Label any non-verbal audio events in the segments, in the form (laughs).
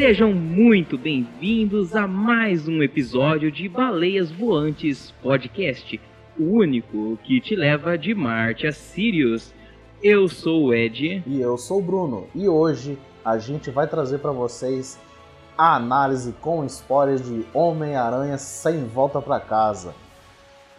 Sejam muito bem-vindos a mais um episódio de Baleias Voantes Podcast, o único que te leva de Marte a Sirius. Eu sou o Ed. E eu sou o Bruno. E hoje a gente vai trazer para vocês a análise com spoilers de Homem-Aranha sem volta para casa.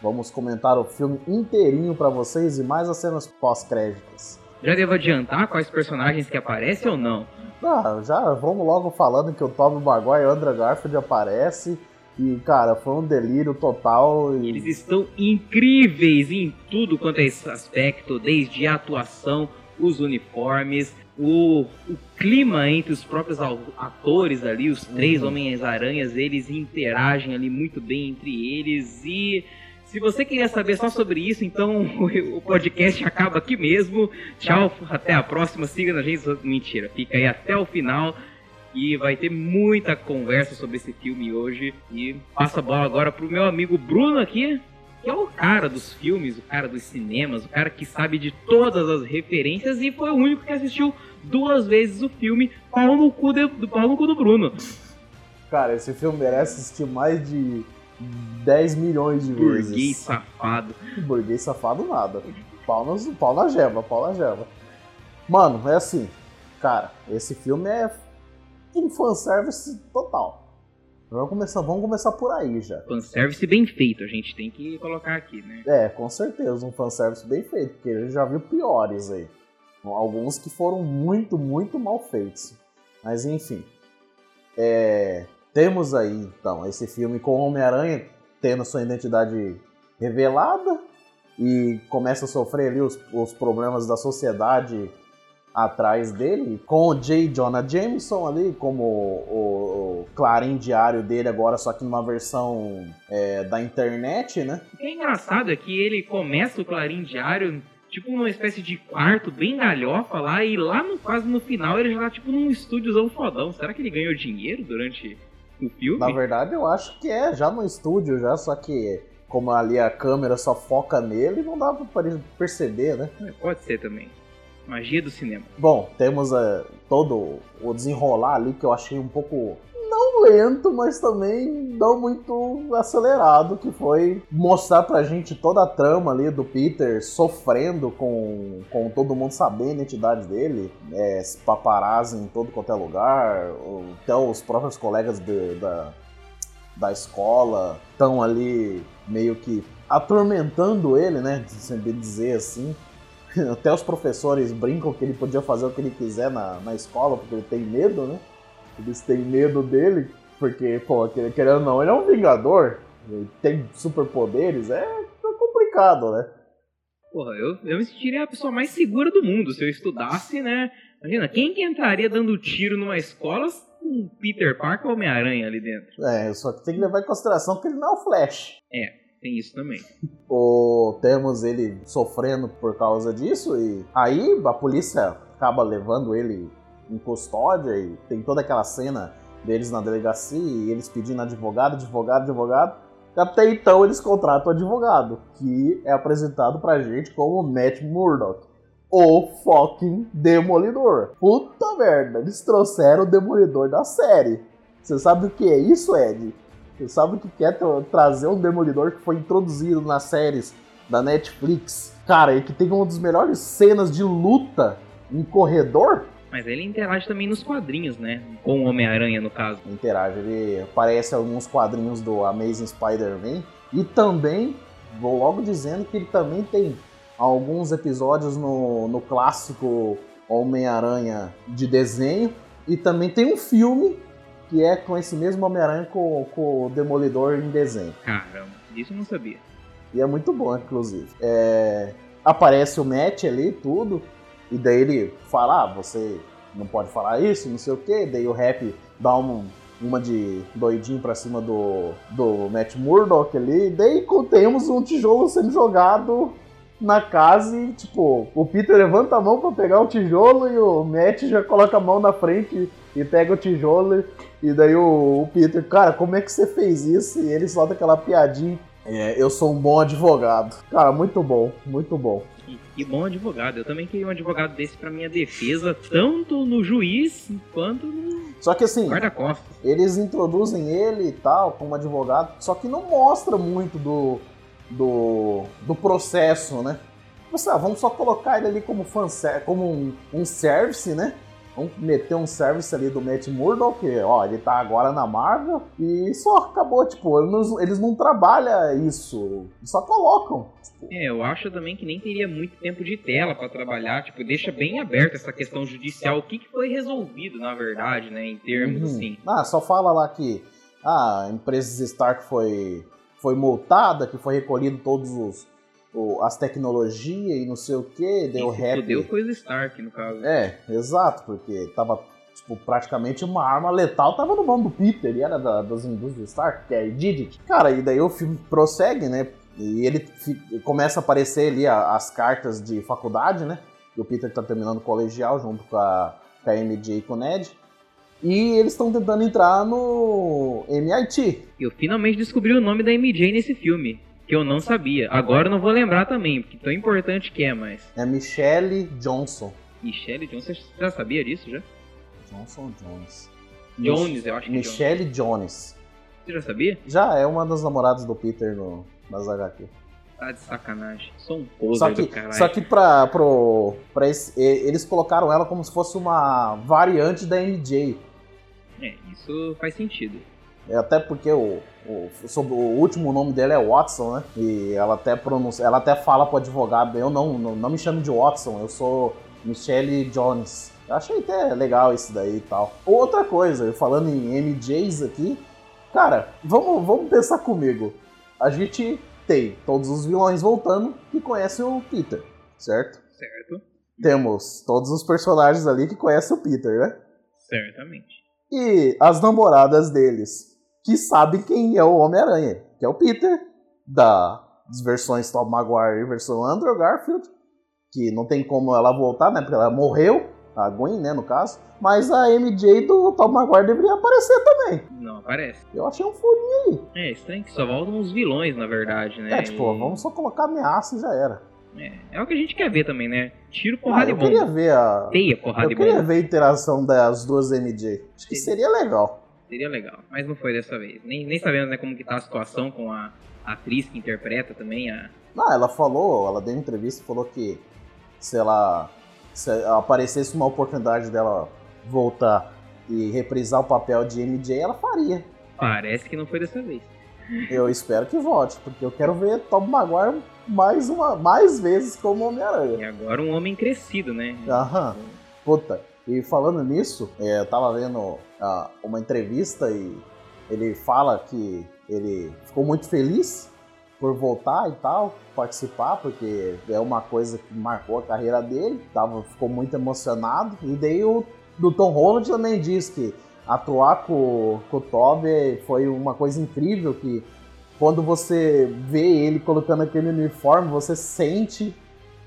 Vamos comentar o filme inteirinho para vocês e mais as cenas pós-créditos. Já devo adiantar quais personagens que aparecem ou não? Ah, já vamos logo falando que o Tobey Maguire e o Andrew Garfield aparece e, cara, foi um delírio total. E... Eles estão incríveis em tudo quanto é esse aspecto, desde a atuação, os uniformes, o, o clima entre os próprios atores ali, os três uhum. Homens-Aranhas, eles interagem ali muito bem entre eles e se você queria saber só sobre isso, então (laughs) o podcast acaba aqui mesmo. Tchau, até a próxima. Siga na gente. Mentira, fica aí até o final. E vai ter muita conversa sobre esse filme hoje. E passa a bola agora pro meu amigo Bruno aqui, que é o cara dos filmes, o cara dos cinemas, o cara que sabe de todas as referências e foi o único que assistiu duas vezes o filme Pau no cu, de, do, pau no cu do Bruno. Cara, esse filme merece assistir mais de 10 milhões de vezes. Burguês safado. (laughs) Burguês safado nada. Pau, no, pau na jeba, pau na jeba. Mano, é assim. Cara, esse filme é um fanservice total. Vamos começar, vamos começar por aí já. Fanservice bem feito, a gente tem que colocar aqui, né? É, com certeza, um fanservice bem feito, porque a gente já viu piores aí. Alguns que foram muito, muito mal feitos. Mas enfim. É, temos aí, então, esse filme com o Homem-Aranha tendo sua identidade revelada e começa a sofrer ali os, os problemas da sociedade atrás dele, com o J. Jonah Jameson ali como o, o Clarim diário dele agora, só que numa versão é, da internet, né? O que é engraçado é que ele começa o Clarim diário tipo numa espécie de quarto bem galhofa lá e lá no, quase no final ele já tá tipo num estúdiozão fodão. Será que ele ganhou dinheiro durante o filme? Na verdade, eu acho que é já no estúdio, já, só que como ali a câmera só foca nele, não dá pra perceber, né? É, pode ser também. Magia do cinema. Bom, temos uh, todo o desenrolar ali que eu achei um pouco não lento, mas também não muito acelerado, que foi mostrar pra gente toda a trama ali do Peter sofrendo com, com todo mundo sabendo a identidade dele, é, paparazzi em todo quanto é lugar, até os próprios colegas de, da, da escola estão ali meio que atormentando ele, né, se dizer assim. (laughs) Até os professores brincam que ele podia fazer o que ele quiser na, na escola, porque ele tem medo, né? Eles têm medo dele, porque, pô, querendo ou não, ele é um vingador, ele tem superpoderes, é complicado, né? Porra, eu, eu me sentiria a pessoa mais segura do mundo se eu estudasse, né? Imagina, quem que entraria dando tiro numa escola com Peter Parker ou Homem-Aranha ali dentro? É, só que tem que levar em consideração que ele não é o Flash. É, tem isso também. O, temos ele sofrendo por causa disso e aí a polícia acaba levando ele em custódia e tem toda aquela cena deles na delegacia e eles pedindo advogado, advogado, advogado. Até então eles contratam o advogado, que é apresentado pra gente como Matt Murdock, o fucking Demolidor. Puta merda, eles trouxeram o Demolidor da série. Você sabe o que é isso, Ed? Você sabe o que é trazer um Demolidor que foi introduzido nas séries da Netflix? Cara, e que tem uma das melhores cenas de luta em corredor? Mas ele interage também nos quadrinhos, né? Com o Homem-Aranha, no caso. Interage, ele aparece alguns quadrinhos do Amazing Spider-Man. E também, vou logo dizendo que ele também tem alguns episódios no, no clássico Homem-Aranha de desenho. E também tem um filme que é com esse mesmo Homem-Aranha com, com o Demolidor em desenho. Caramba, isso eu não sabia. E é muito bom, inclusive. É... Aparece o Matt ali, tudo. E daí ele fala, ah, você não pode falar isso, não sei o quê. Daí o rap dá um, uma de doidinho pra cima do, do Matt Murdock ali. Daí temos um tijolo sendo jogado na casa e, tipo, o Peter levanta a mão para pegar o tijolo e o Matt já coloca a mão na frente e pega o tijolo. E daí o, o Peter, cara, como é que você fez isso? E ele solta aquela piadinha. É, eu sou um bom advogado. Cara, muito bom, muito bom. Que, que bom advogado. Eu também queria um advogado desse pra minha defesa, tanto no juiz quanto no Só que assim, eles introduzem ele e tal como advogado, só que não mostra muito do, do, do processo, né? Você, ah, vamos só colocar ele ali como, fanser, como um, um service, né? Vamos meter um service ali do Matt Murdock, que, ó, ele tá agora na Marvel, e só acabou, tipo, eles não, eles não trabalham isso, só colocam. Tipo, É, eu acho também que nem teria muito tempo de tela pra trabalhar, tipo, deixa bem aberta essa questão judicial, o que, que foi resolvido, na verdade, né, em termos Uhum. assim. Ah, só fala lá que ah, a empresa Stark foi, foi multada, que foi recolhido todos os o- as tecnologias e não sei o que, deu se rap. foi o Stark, no caso. É, exato, porque tava tipo, praticamente uma arma letal, tava no mão do Peter, e era da- das indústrias Stark, que é a Didit. Cara, e daí o filme prossegue, né? E ele fi- começa a aparecer ali a- as cartas de faculdade, né? Que o Peter tá terminando o colegial junto com a, com a MJ e com o Ned. E eles estão tentando entrar no MIT. Eu finalmente descobri o nome da MJ nesse filme, que eu não sabia. Agora eu não vou lembrar também, porque tão importante que é, mas... É Michelle Johnson. Michelle Johnson, você já sabia disso já? Johnson Jones? Jones, eu acho que é Jones. Michelle Jones. Você já sabia? Já é uma das namoradas do Peter no, nas HQ. Tá de sacanagem. Sou um poser Só que, do caralho. só que pra, pro, pra esse, eles colocaram ela como se fosse uma variante da MJ. É, isso faz sentido. É, Até porque o, o, sobre, o último nome dela é Watson, né? E ela até pronuncia, ela até fala pro advogado, eu não, não, não me chamo de Watson, eu sou Michelle Jones. Eu achei até legal isso daí e tal. Outra coisa, falando em MJs aqui, cara, vamos, vamos pensar comigo. A gente tem todos os vilões voltando que conhecem o Peter, certo? Certo? Temos todos os personagens ali que conhecem o Peter, né? Certamente. E as namoradas deles, que sabem quem é o Homem-Aranha, que é o Peter, da, das versões Tom Maguire e versão Andrew Garfield, que não tem como ela voltar, né? Porque ela morreu, a Gwen, né, no caso. Mas a MJ do Tom Maguire deveria aparecer também. Não aparece. Eu achei um furinho aí. É, estranho que só voltam os vilões, na verdade, né? É, tipo, E- vamos só colocar ameaça e já era. É, é o que a gente quer ver também, né? Tiro, Ah, porrada eu e bomba. queria ver a. Teia, porrada Eu e queria bomba. ver a interação das duas MJ. Acho que seria legal. Seria legal, mas não foi dessa vez. Nem, nem sabemos né, como que tá a situação com a atriz que interpreta também a... Ah, ela falou, ela deu entrevista e falou que se ela se aparecesse uma oportunidade dela voltar e reprisar o papel de MJ, ela faria. Parece que não foi dessa vez. Eu espero que volte, porque eu quero ver Tom Maguire mais uma mais vezes como Homem-Aranha. E agora um homem crescido, né? Aham. Puta, e falando nisso, é, eu tava vendo ah, uma entrevista e ele fala que ele ficou muito feliz por voltar e tal, participar, porque é uma coisa que marcou a carreira dele, tava, ficou muito emocionado. E daí o do Tom Holland também diz que atuar com, com o Toby foi uma coisa incrível, que quando você vê ele colocando aquele uniforme, você sente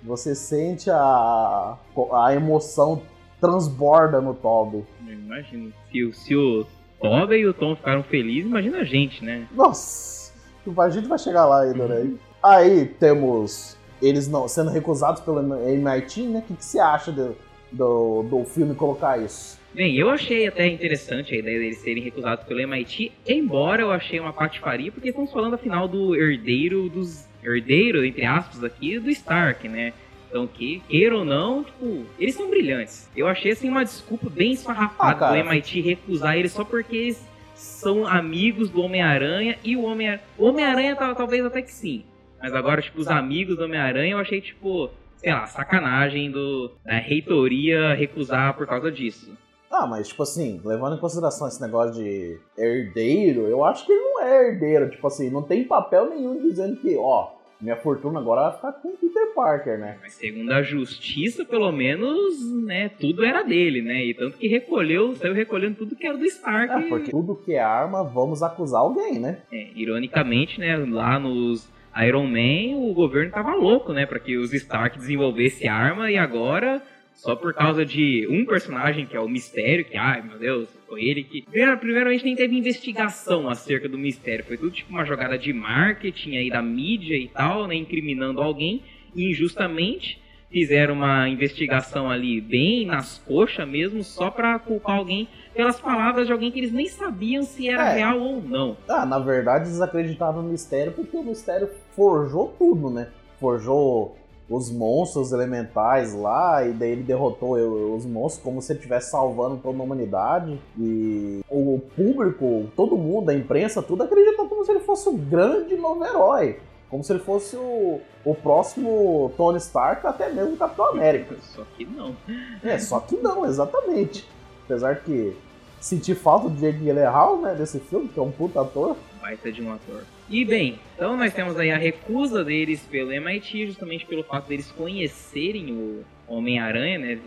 você sente a, a emoção transborda no Toby. Eu imagino. Se, o- se o Toby e o Tom ficaram felizes, imagina a gente, né? Nossa, a gente vai chegar lá ainda, né? Aí temos eles não sendo recusados pelo MIT, né? O que, que você acha do, do, do filme colocar isso? Bem, eu achei até interessante a ideia deles serem recusados pelo MIT, embora eu achei uma patifaria, porque estamos falando afinal do herdeiro dos. herdeiro, entre aspas, aqui, do Stark, né? Então, que, queira ou não, tipo, eles são brilhantes. Eu achei assim uma desculpa bem esfarrapada Ah, do MIT recusar eles só porque eles são amigos do Homem-Aranha e o Homem-Aranha. O Homem-Aranha tal- talvez até que sim. Mas agora, tipo, os amigos do Homem-Aranha eu achei, tipo, sei lá, sacanagem do, da reitoria recusar por causa disso. Ah, mas tipo assim, levando em consideração esse negócio de herdeiro, eu acho que ele não é herdeiro. Tipo assim, não tem papel nenhum dizendo que, ó, minha fortuna agora vai ficar com o Peter Parker, né? Mas segundo a justiça, pelo menos, né, tudo era dele, né? E tanto que recolheu, saiu recolhendo tudo que era do Stark. É, porque tudo que é arma, vamos acusar alguém, né? É, ironicamente, né, lá nos Iron Man, o governo tava louco, né, para que os Stark desenvolvessem arma e agora só por causa de um personagem que é o Mistério, que ai meu Deus, foi ele que. Primeiro, primeiramente nem teve investigação acerca do Mistério, foi tudo tipo uma jogada de marketing aí da mídia e tal, né, incriminando alguém injustamente. fizeram uma investigação ali bem nas coxas mesmo, só pra culpar alguém pelas palavras de alguém que eles nem sabiam se era é. real ou não. Ah, na verdade eles acreditavam no mistério porque o mistério forjou tudo, né? Forjou os monstros elementais lá, e daí ele derrotou os monstros como se ele estivesse salvando toda a humanidade. E o público, todo mundo, a imprensa, tudo acreditou como se ele fosse o grande novo herói. Como se ele fosse o, o próximo Tony Stark, até mesmo o Capitão América. (laughs) Só que não. É, só que não, exatamente. Apesar que senti falta do Jake Gyllenhaal, né, desse filme, que é um puta ator. Baita de um ator. E bem, então nós temos aí a recusa deles pelo MIT, justamente pelo fato deles conhecerem o Homem-Aranha, né,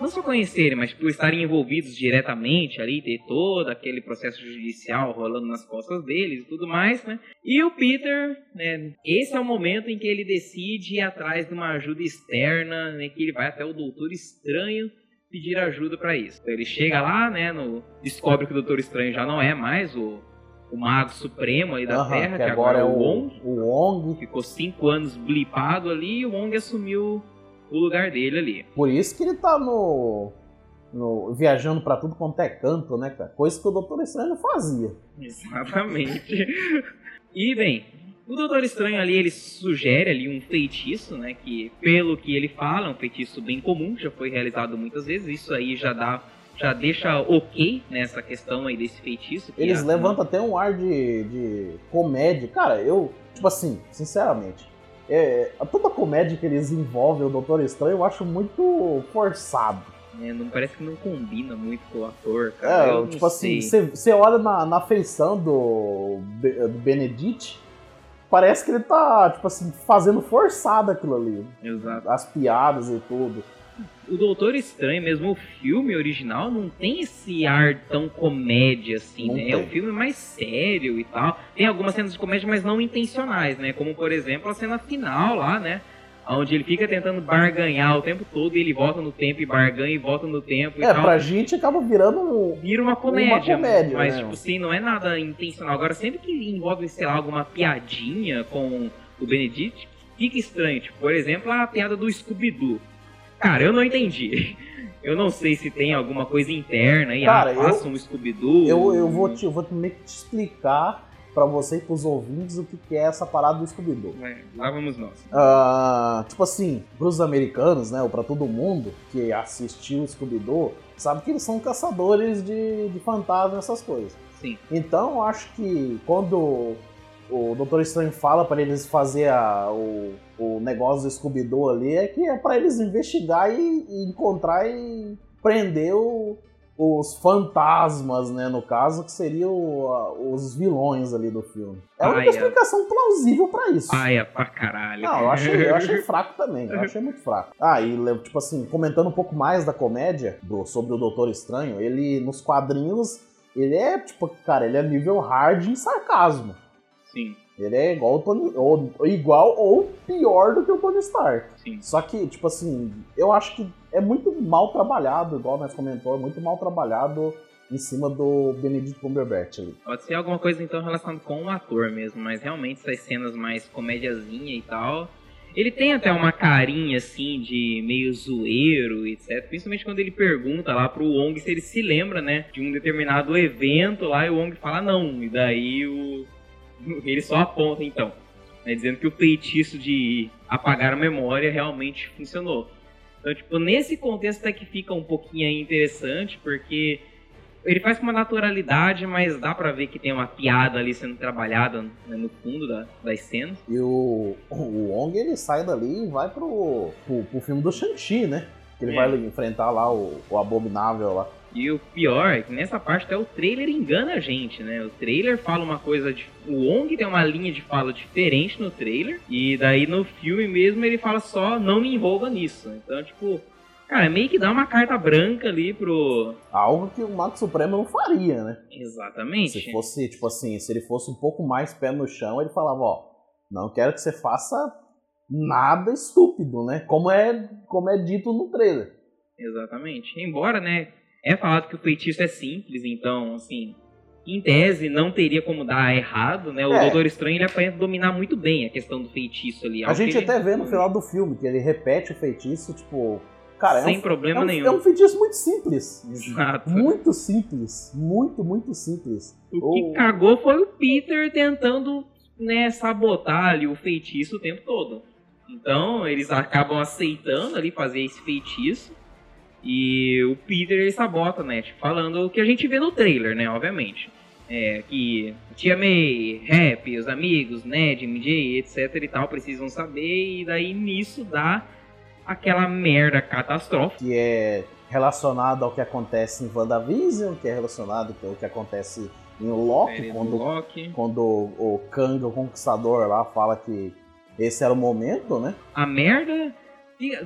não só conhecerem, mas por estarem envolvidos diretamente ali, ter todo aquele processo judicial rolando nas costas deles e tudo mais, né? E o Peter, né, esse é o momento em que ele decide ir atrás de uma ajuda externa, né, que ele vai até o Doutor Estranho pedir ajuda para isso. Então ele chega lá, né, no, descobre que o Doutor Estranho já não é mais o, o Mago Supremo aí da Terra, que, que agora, agora, é o Wong. O Wong. Ficou cinco anos blipado ali e o Wong assumiu o lugar dele ali. Por isso que ele tá no. no viajando para tudo quanto é canto, né, cara? Coisa que o Doutor Estranho fazia. Exatamente. e, bem, o Doutor Estranho ali, ele sugere ali um feitiço, né? Que, pelo que ele fala, é um feitiço bem comum, já foi realizado muitas vezes. Isso aí já dá já deixa ok nessa questão aí desse feitiço. Eles levantam até um ar de, de comédia. Cara, eu, tipo assim, sinceramente, é, toda a comédia que eles envolvem o Doutor Estranho eu acho muito forçado. É, não parece que não combina muito com o ator, cara. É, tipo assim, você olha na, na feição do, do Benedict, parece que ele tá, tipo assim, fazendo forçado aquilo ali. Exato. As piadas e tudo o Doutor Estranho, mesmo o filme original, não tem esse ar tão comédia assim, né? É um filme mais sério e tal. Tem algumas cenas de comédia, mas não intencionais, né? Como, por exemplo, a cena final lá, né? Onde ele fica tentando barganhar o tempo todo e ele volta no tempo e barganha e volta no tempo e é, tal. pra gente acaba virando Vira uma comédia. Uma comédia mas, né? tipo assim, não é nada intencional. Agora, sempre que envolve, sei lá, alguma piadinha com o Benedict, fica estranho. Tipo, por exemplo, a piada do Scooby-Doo. Cara, eu não entendi. Eu não sei se tem alguma coisa interna aí, Cara, ah, faça eu, um Scooby-Doo. Eu, eu vou, te, eu vou meio que te explicar para você e pros ouvintes o que, que é essa parada do Scooby-Doo. É, lá vamos nós. Uh, tipo assim, pros americanos, né, ou pra todo mundo que assistiu o Scooby-Doo, sabe que eles são caçadores de, de fantasmas, essas coisas. Sim. Então, acho que quando o Doutor Estranho fala para eles fazer a, o, o negócio do Scooby-Doo ali, é que é para eles investigar e, e, encontrar e prender o, os fantasmas, né, no caso, que seriam os vilões ali do filme. É a única explicação plausível para isso. Paia pra caralho. Não, eu achei, eu achei (laughs) fraco também, eu achei muito fraco. Ah, e tipo assim, comentando um pouco mais da comédia do, sobre o Doutor Estranho, ele, nos quadrinhos, ele é, tipo, cara, ele é nível hard em sarcasmo. Sim. Ele é igual o Tony, ou, igual ou pior do que o Tony Stark. Sim. Só que, tipo assim, eu acho que é muito mal trabalhado, igual nós comentou, é muito mal trabalhado em cima do Benedict Cumberbatch ali. Pode ser alguma coisa então relacionada com o ator mesmo, mas realmente essas cenas mais comédiazinha e tal. Ele tem até uma carinha assim de meio zoeiro, etc. Principalmente quando ele pergunta lá pro Wong se ele se lembra, né, de um determinado evento lá e o Wong fala não. E daí o ele só aponta então, né, dizendo que o feitiço de apagar a memória realmente funcionou. Então, tipo, nesse contexto é que fica um pouquinho interessante, porque ele faz com uma naturalidade, mas dá pra ver que tem uma piada ali sendo trabalhada né, no fundo da, das cenas. E o, o Wong, ele sai dali e vai pro, pro, pro filme do Shang-Chi, né? Que ele é. vai enfrentar lá o, o Abominável lá. E o pior é que nessa parte até o trailer engana a gente, né? O trailer fala uma coisa de. O Wong tem uma linha de fala diferente no trailer. E daí no filme mesmo ele fala só não me envolva nisso. Então, tipo. Cara, meio que dá uma carta branca ali pro. Algo que o Mago Supremo não faria, né? Exatamente. Se fosse, tipo assim, se ele fosse um pouco mais pé no chão, ele falava, ó, não quero que você faça nada estúpido, né? Como é, como é dito no trailer. Exatamente. Embora, né, é falado que o feitiço é simples, então, assim, em tese, não teria como dar errado, né? O É. Doutor Estranho ele aparenta dominar muito bem a questão do feitiço ali. A gente ele- até vê no final do filme que ele repete o feitiço, tipo. Cara, Sem é um, problema é um, nenhum. É um feitiço muito simples. Exato. Muito simples. Muito, muito simples. O que cagou foi o Peter tentando, né, sabotar ali o feitiço o tempo todo. Então, eles acabam aceitando ali fazer esse feitiço. E o Peter ele sabota, né? tipo, Falando o que a gente vê no trailer, né? Obviamente. É, que Tia May, Rap, os amigos, Ned, MJ, etc e tal, precisam saber. E daí nisso dá aquela merda catastrófica. que é relacionado ao que acontece em WandaVision, que é relacionado ao que acontece em Loki, quando, Loki. quando o o Kang, o Conquistador, lá fala que esse era o momento, né? a merda.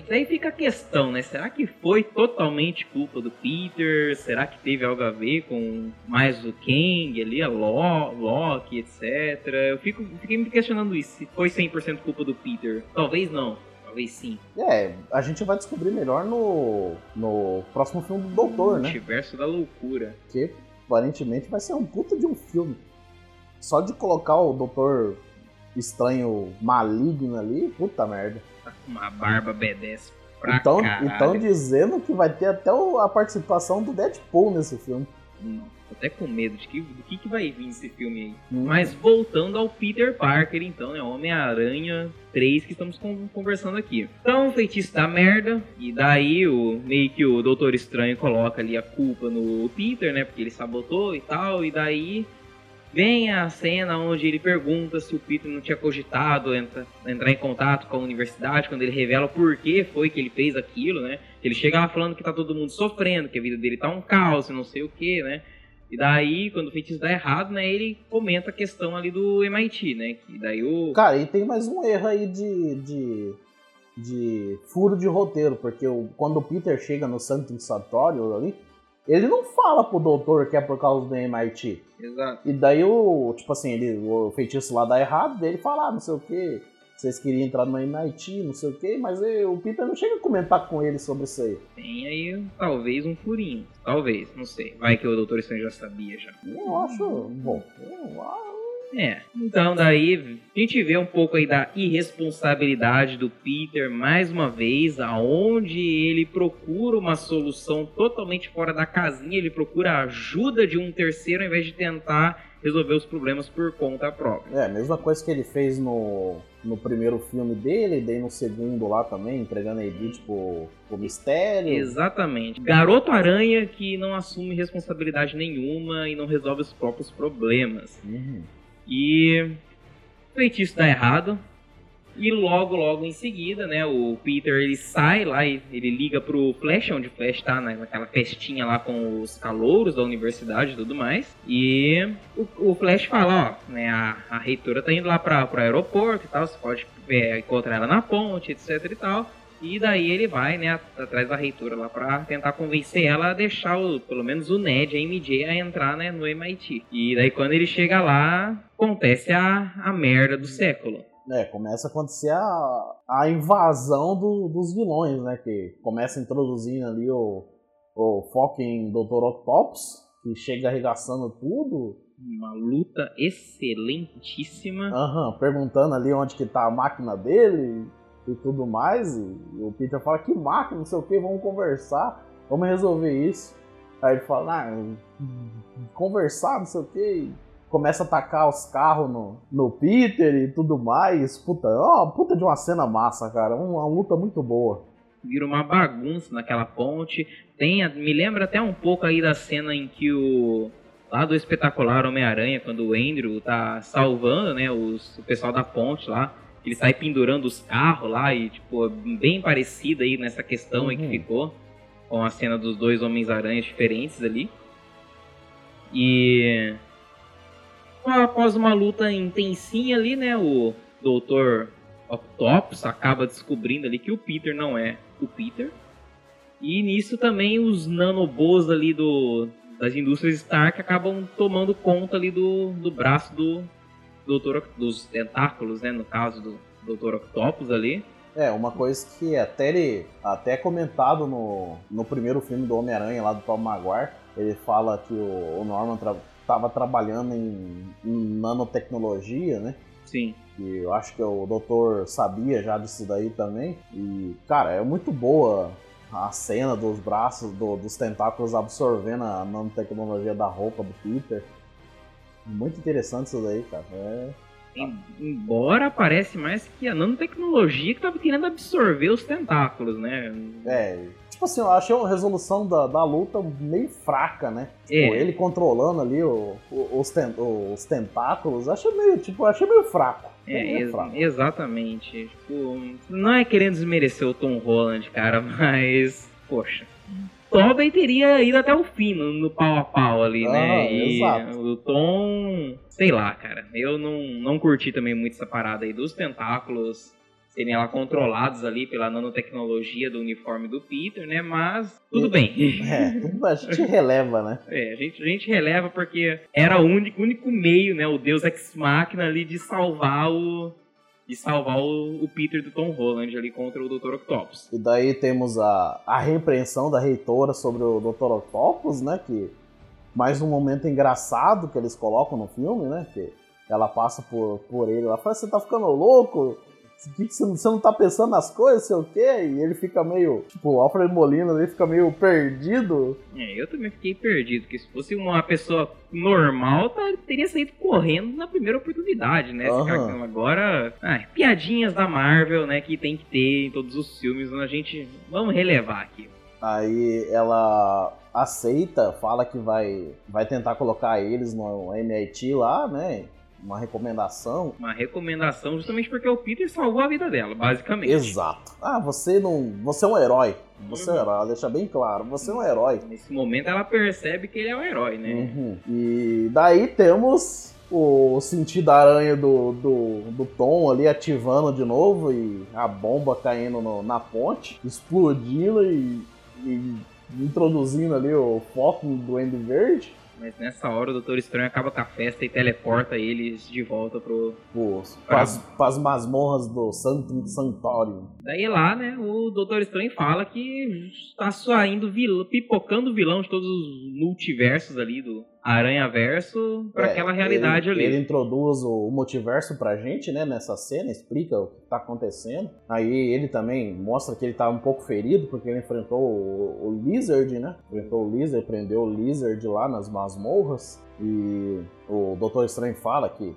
Daí fica a questão, né? Será que foi totalmente culpa do Peter? Será que teve algo a ver com mais o Kang ali, a Lo- Loki, etc? Eu fico, fiquei me questionando isso. Se foi 100% culpa do Peter. Talvez não. Talvez sim. É, a gente vai descobrir melhor no, no próximo filme do Doutor, né? Multiverso da loucura. Que aparentemente vai ser um puta de um filme. Só de colocar o Doutor Estranho maligno ali, puta merda. Tá com uma barba B10 pra Então, caralho. então dizendo que vai ter até a participação do Deadpool nesse filme. Não, tô até com medo de que, do que, que vai vir esse filme aí. Hum. Mas voltando ao Peter Parker, então, né? Homem-Aranha 3 que estamos con- conversando aqui. Então, o feitiço da merda. E daí, o, meio que o Doutor Estranho coloca ali a culpa no Peter, né? Porque ele sabotou e tal. E daí vem a cena onde ele pergunta se o Peter não tinha cogitado entra- entrar em contato com a universidade, quando ele revela o porquê foi que ele fez aquilo, né? Ele chega lá falando que tá todo mundo sofrendo, que a vida dele tá um caos, não sei o que, né? E daí, quando o feitiço dá errado, né, ele comenta a questão ali do MIT, né? Que daí o. Cara, e tem mais um erro aí de, de, de furo de roteiro, porque o, quando o Peter chega no Santo Satório ali, ele não fala pro doutor que é por causa do MIT. Exato. E daí o, tipo assim, ele, o feitiço lá dá errado, daí ele fala, ah, não sei o que, vocês queriam entrar no MIT, não sei o que, mas o Peter não chega a comentar com ele sobre isso aí. Tem aí talvez um furinho. Talvez, não sei. Vai que o Doutor Estranho já sabia já. Eu acho, bom, eu acho É. Então daí a gente vê um pouco aí da irresponsabilidade do Peter mais uma vez, aonde ele procura uma solução totalmente fora da casinha, ele procura a ajuda de um terceiro ao invés de tentar resolver os problemas por conta própria. É, a mesma coisa que ele fez no, no primeiro filme dele, daí no segundo lá também, entregando a Edith pro, pro mistério. Exatamente. Garoto Aranha que não assume responsabilidade nenhuma e não resolve os próprios problemas. Uhum. E o feitiço dá errado. E logo, logo em seguida, né, o Peter ele sai lá e ele liga pro Flash, onde o Flash tá né, naquela festinha lá com os calouros da universidade e tudo mais. E o, o Flash fala, ó, né, a, a reitora tá indo lá pra, pro aeroporto e tal, você pode é, encontrar ela na ponte, etc e tal. E daí ele vai, né, at- atrás da reitora lá pra tentar convencer ela a deixar o, pelo menos o Ned, a MJ, a entrar, né, no MIT. E daí quando ele chega lá, acontece a, a merda do século. É, começa a acontecer a, a invasão do- dos vilões, né? Que começa introduzindo ali o, o fucking Dr. Octopus, que chega arregaçando tudo. Uma luta excelentíssima. Aham, perguntando ali onde que tá a máquina dele e tudo mais. E o Peter fala, que máquina, não sei o que, vamos conversar, vamos resolver isso. Aí ele fala, ah, conversar, não sei o que. Começa a atacar os carros no, no Peter e tudo mais. Puta, ó, puta de uma cena massa, cara. Uma, luta muito boa. Vira uma bagunça naquela ponte. Tem, me lembra até um pouco aí da cena em que o. Lá do espetacular Homem-Aranha, quando o Andrew tá salvando, né, os, o pessoal da ponte lá. Ele sai pendurando os carros lá e, tipo, bem parecido aí nessa questão aí que Uhum. ficou. Com a cena dos dois Homens-Aranhas diferentes ali. E. Após uma luta intensinha ali, né, o Doutor Octopus acaba descobrindo ali que o Peter não é o Peter. E nisso também os nanobos ali do, das indústrias Stark acabam tomando conta ali do, do braço do Doutor dos tentáculos, né, no caso do Doutor Octopus ali. É, uma coisa que até ele até é comentado no, no primeiro filme do Homem-Aranha lá do Tom Maguire, ele fala que o, o Norman tra- tava trabalhando em, em nanotecnologia, né? Sim. E eu acho que o doutor sabia já disso daí também. E, cara, é muito boa a cena dos braços, do, dos tentáculos absorvendo a nanotecnologia da roupa do Peter. Muito interessante isso daí, cara. É... Embora parece mais que a nanotecnologia que tava querendo absorver os tentáculos, né? É, tipo assim, eu achei a resolução da, da luta meio fraca, né? Tipo, é. ele controlando ali o, o, os, ten, os tentáculos, achei meio, tipo, achei meio fraco. É, ex fraco. exatamente. Tipo, não é querendo desmerecer o Tom Holland, cara, (laughs) mas, poxa, Tobey teria ido até o fim no, pau a pau ali, né? ah, né? E exato. o Tom, sei lá, cara. Eu não, não curti também muito essa parada aí dos tentáculos serem lá controlados ali pela nanotecnologia do uniforme do Peter, né? Mas tudo bem. (laughs) É, a gente releva, né? É, a gente, a gente releva porque era o único, único meio, né? O Deus Ex Machina ali de salvar o, de salvar o, o, Peter do Tom Holland ali contra o Dr. Octopus. E daí temos a, a repreensão da reitora sobre o Dr. Octopus, né? Que mais um momento engraçado que eles colocam no filme, né? Que ela passa por, por ele, ela fala, você tá ficando louco? Que, você, não, você não tá pensando nas coisas, sei o quê? E ele fica meio, tipo, o Alfred Molina, ele fica meio perdido. É, eu também fiquei perdido, porque se fosse uma pessoa normal, tá, teria saído correndo na primeira oportunidade, né? Uhum. Agora, ah, piadinhas da Marvel, né, que tem que ter em todos os filmes, a gente, vamos relevar aqui. Aí ela aceita, fala que vai, vai tentar colocar eles no MIT lá, né? Uma recomendação. Uma recomendação justamente porque o Peter salvou a vida dela, basicamente. Exato. Ah, você não. Você é um herói. Você uhum. é um herói, deixa bem claro, você é um herói. Nesse momento ela percebe que ele é um herói, né? Uhum. E daí temos o sentido da aranha do, do, do Tom ali ativando de novo e a bomba caindo no, na ponte, explodindo e, e introduzindo ali o foco do Andy Verde. Mas nessa hora o Doutor Estranho acaba com a festa e teleporta eles de volta pro. para as masmorras do Santo Santório. Daí lá, né, o Doutor Estranho fala que está saindo vilão, pipocando vilão de todos os multiversos ali do, Aranha Verso para é, aquela realidade ele, ali. Ele introduz o, multiverso pra gente, né, nessa cena, explica o que tá acontecendo. Aí ele também mostra que ele tá um pouco ferido, porque ele enfrentou o, o Lizard, né? Enfrentou o Lizard, prendeu o Lizard lá nas masmorras. E o Doutor Estranho fala que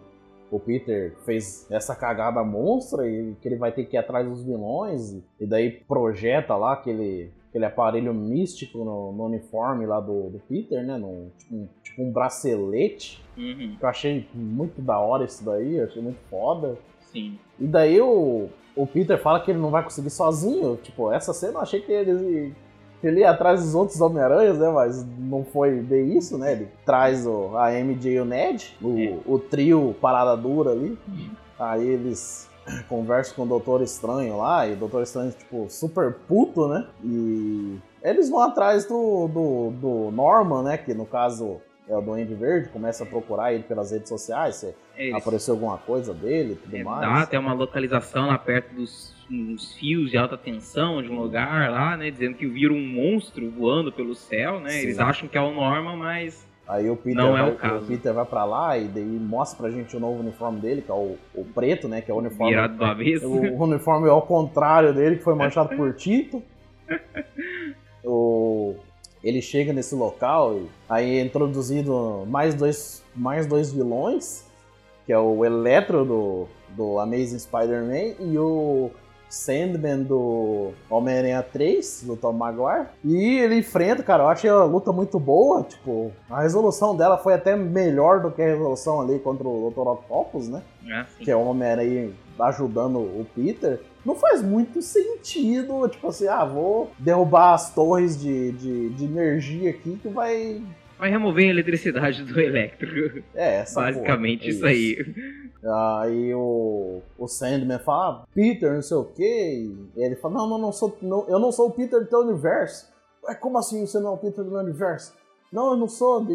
o Peter fez essa cagada monstra e que ele vai ter que ir atrás dos vilões. E daí projeta lá aquele aquele aparelho místico no, no uniforme lá do, do, Peter, né? No, tipo, um, tipo um bracelete. Uhum. Que eu achei muito da hora isso daí, achei muito foda. Sim. E daí o, o Peter fala que ele não vai conseguir sozinho. Tipo, essa cena eu achei que ele, ele ia atrás dos outros Homem-Aranhas, né? Mas não foi bem isso, né? Ele traz o, a MJ e o Ned, o, é. o trio parada dura ali. Uhum. Aí eles (coughs) conversa com o Doutor Estranho lá, e o Doutor Estranho, tipo, super puto, né? E eles vão atrás do, do, do Norman, né? Que no caso é o Duende Verde, começa a procurar ele pelas redes sociais, se é apareceu alguma coisa dele e tudo é, mais. Dá até uma localização lá perto dos, dos, fios de alta tensão de um lugar lá, né? Dizendo que viram um monstro voando pelo céu, né? Sim. Eles acham que é o Norman, mas Aí o Peter, não é vai, o, caso. o Peter vai pra lá e daí mostra pra gente o novo uniforme dele, que é o, o preto, né? Que é o uniforme. Virado do avesso. O, (laughs) o uniforme ao contrário dele, que foi manchado por Tito. (laughs) O, ele chega nesse local e aí é introduzido mais dois, mais dois vilões, que é o Eletro do, do Amazing Spider-Man e o Sandman do Homem-Aranha 3, do Tom Maguire. E ele enfrenta, cara, eu achei a luta muito boa. Tipo, a resolução dela foi até melhor do que a resolução ali contra o Dr. Octopus, né? É, que é o Homem-Aranha ajudando o Peter. Não faz muito sentido, tipo assim, ah, vou derrubar as torres de, de, de energia aqui que vai vai remover a eletricidade do elétrico. É, essa Basicamente porra, é isso, isso aí. Aí o, o Sandman fala, ah, Peter, não sei o quê. E ele fala, não, não, não sou, não, eu não sou o Peter do teu universo. Ué, como assim você não é o Peter do meu universo? Não, eu não sou.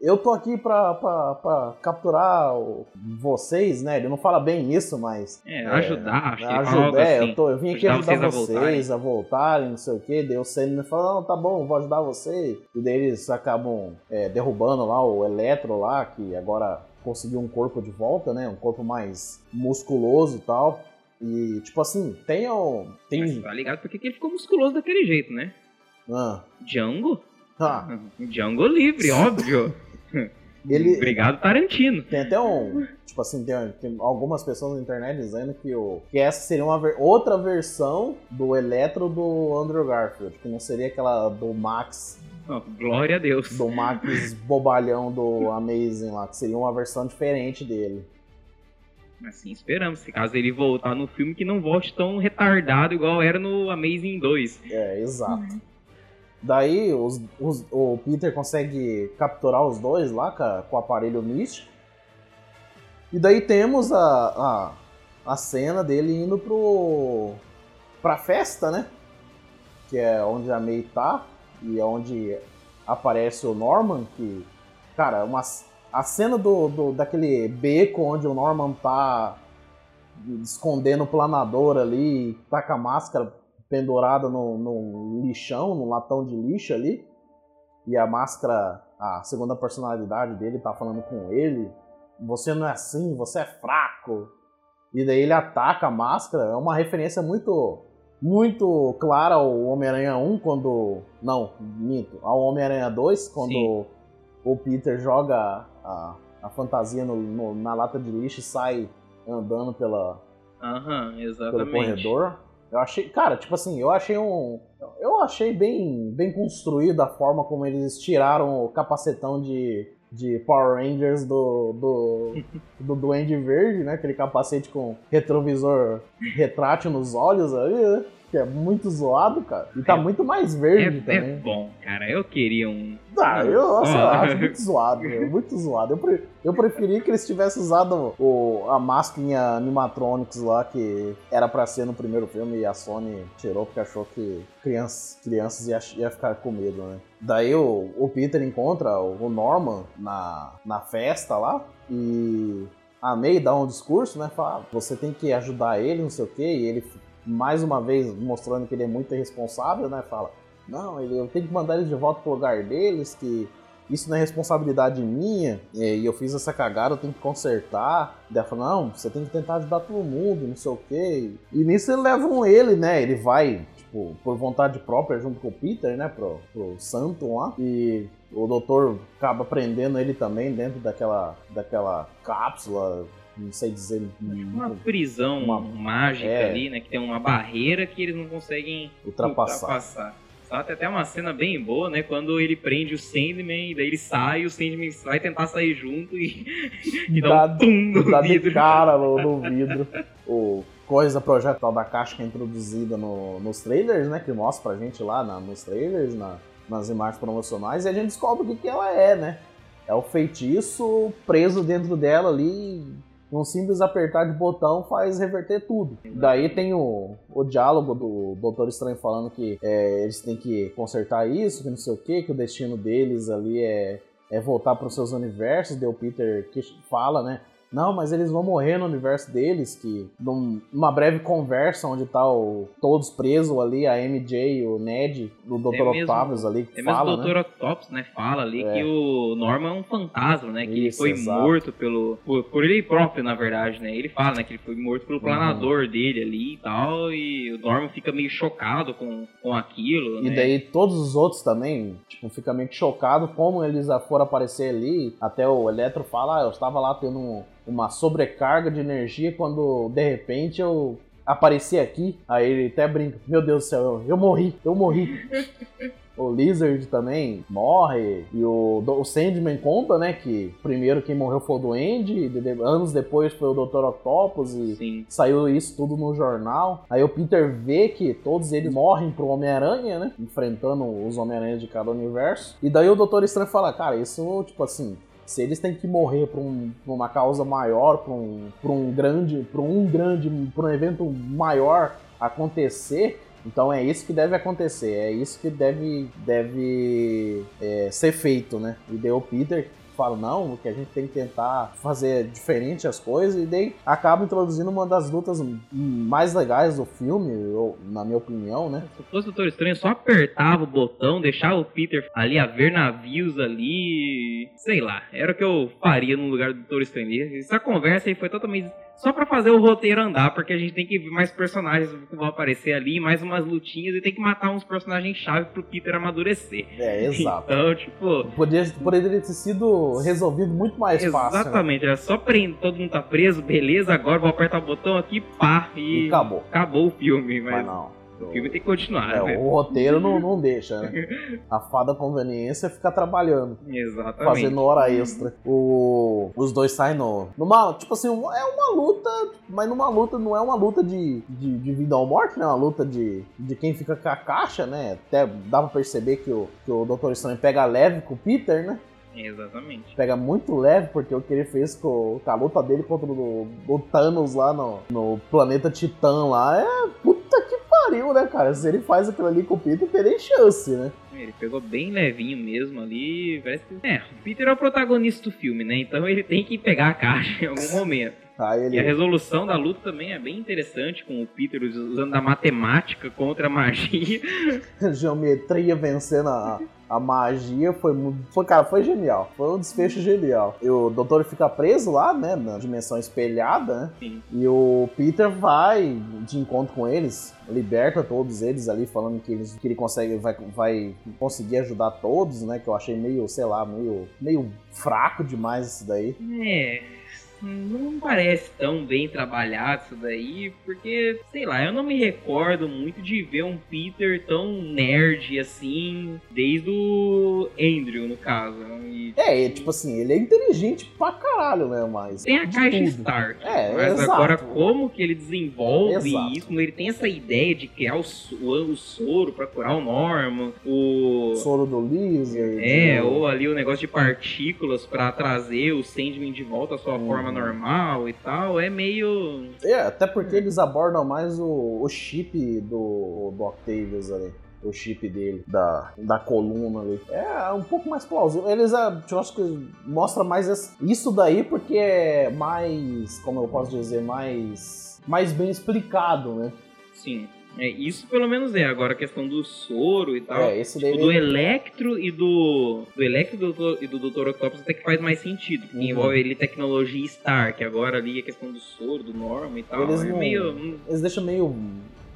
Eu tô aqui pra, pra, pra capturar vocês, né? Ele não fala bem isso, mas. É, ajudar, é, ajuda, é, assim, eu, tô, eu vim aqui ajudar, ajudar vocês, a voltarem. a voltarem, não sei o quê. Deu sendo me fala, não, tá bom, vou ajudar você. E daí eles acabam é, derrubando lá o Eletro lá, que agora conseguiu um corpo de volta, né? Um corpo mais musculoso e tal. E, tipo assim, tem o. Tem... Mas tá ligado porque que ele ficou musculoso daquele jeito, né? Ah. Django? Ah. (laughs) Django livre, óbvio. (laughs) Ele, Obrigado, Tarantino. Tem até um. Tipo assim, tem, tem, algumas pessoas na internet dizendo que, o, que essa seria uma ver, outra versão do Eletro do Andrew Garfield, que não seria aquela do Max. Oh, glória a Deus. Do Max (laughs) bobalhão do Amazing lá, que seria uma versão diferente dele. Assim esperamos, se caso ele voltar no filme, que não volte tão retardado igual era no Amazing 2. É, exato. Daí os, os, o Peter consegue capturar os dois lá com, com o aparelho místico. E daí temos a, a, a cena dele indo pro, pra festa, né? Que é onde a May tá e é onde aparece o Norman, que, cara, uma, a cena do, do, daquele beco onde o Norman tá escondendo o planador ali, tá com a máscara pendurada no, no lixão, no latão de lixo ali. E a máscara, a segunda personalidade dele tá falando com ele. Você não é assim, você é fraco. E daí ele ataca a máscara. É uma referência muito muito clara ao Homem-Aranha 1 quando. Não, minto. Ao Homem-Aranha 2, quando Sim. o Peter joga a, a fantasia no, no, na lata de lixo e sai andando pela, uhum, pelo corredor. Eu achei, cara, tipo assim, eu achei um. Eu achei bem, bem construído a forma como eles tiraram o capacetão de, de Power Rangers do, do, (laughs) do Duende Verde, né? Aquele capacete com retrovisor retrátil nos olhos aí, né? Que é muito zoado, cara. E tá é, muito mais verde é, também. É bom, cara. Eu queria um. Ah, eu, nossa, eu acho (laughs) muito zoado, meu, muito zoado. Eu, pre, eu preferi que eles tivessem usado o, a masquinha animatronics lá, que era pra ser no primeiro filme, e a Sony tirou porque achou que crianças, crianças ia, ia ficar com medo, né? Daí o, o Peter encontra o Norman na, na festa lá e a May dá um discurso, né? Fala, ah, você tem que ajudar ele, não sei o quê, e ele mais uma vez mostrando que ele é muito irresponsável, né? Fala, não, eu tenho que mandar eles de volta pro lugar deles, que isso não é responsabilidade minha, e eu fiz essa cagada, eu tenho que consertar. Daí fala, não, você tem que tentar ajudar todo mundo, não sei o quê. E nisso levam ele, né? Ele vai, tipo, por vontade própria, junto com o Peter, né? Pro, pro Santon lá. E o doutor acaba prendendo ele também dentro daquela, daquela cápsula não sei dizer. Uma prisão uma, mágica é, ali, né? Que tem uma (laughs) barreira que eles não conseguem ultrapassar. ultrapassar. Só tem até uma cena bem boa, né? Quando ele prende o Sandman, e daí ele sai, o Sandman vai tentar sair junto e, (laughs) e dá, dá um pum no dá vidro. de cara no, no vidro. o coisa projetal da caixa que é introduzida no, nos trailers, né? Que mostra pra gente lá na, nos trailers, na, nas imagens promocionais, e a gente descobre o que, que ela é, né? É o feitiço preso dentro dela ali, um simples apertar de botão faz reverter tudo. Daí tem o, o diálogo do Doutor Estranho falando que é, eles têm que consertar isso, que não sei o que, que o destino deles ali é, é voltar para os seus universos. Deu Peter que fala, né? Não, mas eles vão morrer no universo deles, que numa breve conversa onde tá o, todos presos ali, a MJ, o Ned, o Dr. É Octavius ali, que é fala, mesmo o Dr. Né? Octopus, né, fala ali é. que o Norman é um fantasma, né, que Isso, ele foi exato. morto pelo, por, por, ele próprio, na verdade, né, ele fala, né, que ele foi morto pelo uhum. planador uhum. dele ali e tal, e o Norman fica meio chocado com, com aquilo, E né? daí todos os outros também, tipo, fica meio chocado como eles foram aparecer ali, até o Eletro fala, ah, eu estava lá tendo um uma sobrecarga de energia quando de repente eu apareci aqui. Aí ele até brinca: Meu Deus do céu, eu, eu morri, eu morri. (laughs) O Lizard também morre. E o, o Sandman conta, né? Que primeiro quem morreu foi o Duende. De, de, anos depois foi o Dr. Octopus. E Sim. saiu isso tudo no jornal. Aí o Peter vê que todos eles morrem pro Homem-Aranha, né? Enfrentando os Homem-Aranha de cada universo. E daí o Doutor Estranho fala: Cara, isso, tipo assim se eles têm que morrer por, um, uma causa maior, por um, um grande, por um grande, por um evento maior acontecer, Então é isso que deve acontecer, é isso que deve, deve é, ser feito, né? E o Peter fala, não, que a gente tem que tentar fazer diferente as coisas, e daí acaba introduzindo uma das lutas mais legais do filme, eu, na minha opinião, né? Se fosse o Doutor Estranho, só apertava o botão, deixava o Peter ali a ver navios ali, sei lá, era o que eu faria no lugar do Doutor Estranho. Essa conversa aí foi totalmente só para fazer o roteiro andar, porque a gente tem que ver mais personagens que vão aparecer ali, mais umas lutinhas e tem que matar uns personagens-chave pro Peter amadurecer. É, exato. Então, tipo. Poderia, poderia ter sido resolvido muito mais exatamente, fácil. Né? Exatamente, né? era só prender, todo mundo tá preso, beleza, agora vou apertar o botão aqui, pá, e. e acabou. Acabou o filme, mas. mas não. O filme tem que continuar, é, né? O roteiro não, não deixa, né? (laughs) A fada conveniência fica trabalhando. Exatamente. Fazendo hora extra. O, os dois saem no, numa. Tipo assim, é uma luta, mas numa luta não é uma luta de, de, de vida ou morte, né? É uma luta de, de quem fica com a caixa, né? Até dá pra perceber que o, que o Doutor Estranho pega leve com o Peter, né? Exatamente. Pega muito leve, porque o que ele fez com, com a luta dele contra o, o Thanos lá no, no planeta Titã lá é puta que pariu, né, cara? Se ele faz aquilo ali com o Peter, teria chance, né? Ele pegou bem levinho mesmo ali. Parece que... É, o Peter é o protagonista do filme, né? Então ele tem que pegar a caixa em algum momento. Ele... E a resolução da luta também é bem interessante, com o Peter usando a matemática contra a magia. (laughs) Geometria vencendo a, a magia foi, foi, cara, foi genial. Foi um desfecho genial. E o doutor fica preso lá, né, na dimensão espelhada, né? Sim. E o Peter vai de encontro com eles, liberta todos eles ali, falando que, eles, que ele consegue, vai, vai conseguir ajudar todos, né? Que eu achei meio, sei lá, meio, meio fraco demais isso daí. É não parece tão bem trabalhado isso daí, porque, sei lá, eu não me recordo muito de ver um Peter tão nerd assim, desde o Andrew, no caso. E, é, tipo assim, ele é inteligente pra caralho, né, mas... Tem a caixa tudo. Stark, é, mas exato. agora como que ele desenvolve exato. isso, ele tem essa ideia de criar o, o, o soro pra curar o Norman, o... Soro do Lizard. É, ou ali o negócio de partículas pra trazer o Sandman de volta à sua hum. forma normal e tal, é meio. É, até porque eles abordam mais o, o chip do, do Octavius ali o chip dele, da, da coluna ali. É um pouco mais plausível. Eles, é, eu acho que mostra mais isso daí porque é mais, como eu posso dizer, mais, mais bem explicado, né? Sim. É, isso pelo menos é. Agora a questão do soro e tal. É, esse tipo, daí do Electro e do. Do Electro e do, e do Dr. Octopus até que faz mais sentido. Porque uhum. envolve ele tecnologia Stark. Agora ali a questão do soro, do Norma e tal. Eles, é não, meio... eles deixam meio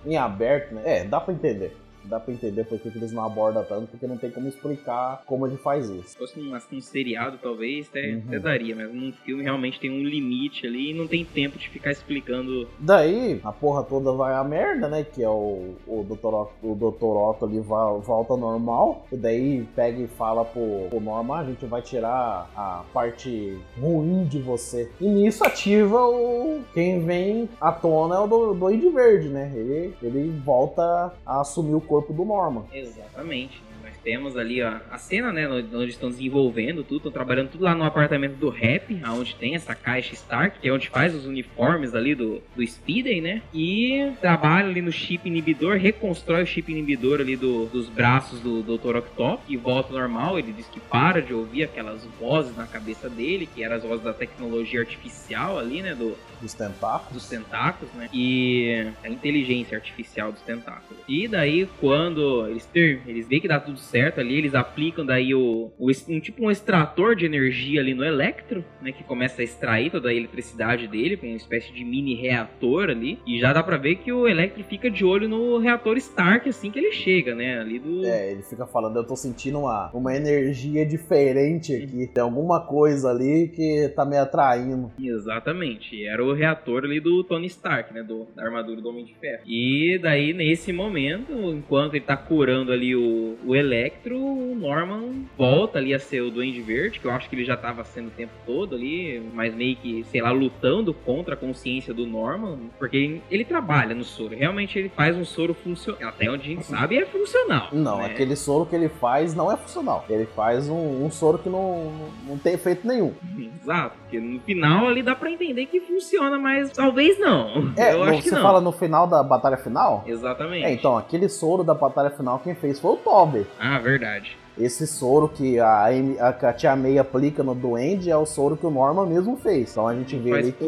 em aberto, né? É, dá pra entender dá pra entender porque que eles não abordam tanto, porque não tem como explicar como ele faz isso. Se fosse um, assim, um seriado, talvez, até, uhum. até, daria, mas num filme realmente tem um limite ali e não tem tempo de ficar explicando. Daí, a porra toda vai a merda, né? Que é o, o Dr. O Dr. Otto ali volta normal, e daí pega e fala pro, pro Norman, a gente vai tirar a parte ruim de você. E nisso ativa o. Quem vem à tona é o do, do Verde, né? Ele, ele volta a assumir o corpo do Norman. Exatamente temos ali ó, a cena, né, onde estão desenvolvendo tudo, estão trabalhando tudo lá no apartamento do Rap, aonde tem essa caixa Stark, que é onde faz os uniformes ali do, do Speeden, né? E trabalha ali no chip inibidor, reconstrói o chip inibidor ali do, dos braços do Dr. Octopus e volta ao normal. Ele diz que para de ouvir aquelas vozes na cabeça dele, que eram as vozes da tecnologia artificial ali, né, do, dos tentáculos. Dos tentáculos, né? E a inteligência artificial dos tentáculos. E daí, quando eles, ter, eles veem que dá tudo certo ali, eles aplicam daí o, o um tipo um extrator de energia ali no Electro, né, que começa a extrair toda a eletricidade dele com uma espécie de mini reator ali, e já dá para ver que o Electro fica de olho no reator Stark assim que ele chega, né, ali do É, ele fica falando, eu tô sentindo uma, uma energia diferente aqui, tem alguma coisa ali que tá me atraindo. Exatamente, era o reator ali do Tony Stark, né, do, da armadura do Homem de Ferro. E daí nesse momento, enquanto ele tá curando ali o, o Electro Electro, o Norman volta ali a ser o Duende Verde, que eu acho que ele já tava sendo o tempo todo ali, mas meio que, sei lá, lutando contra a consciência do Norman, porque ele, ele trabalha no soro. Realmente ele faz um soro funcional. Até onde a gente (laughs) sabe é funcional. Não, né? aquele soro que ele faz não é funcional. Ele faz um, um soro que não, não tem efeito nenhum. Exato, porque no final ali dá pra entender que funciona, mas talvez não. É, eu acho que você não. fala no final da batalha final? Exatamente. É, então, aquele soro da batalha final quem fez foi o Toby. Ah, verdade. Esse soro que a, a, Tia May aplica no Duende é o soro que o Norman mesmo fez. Então a gente vê ali que,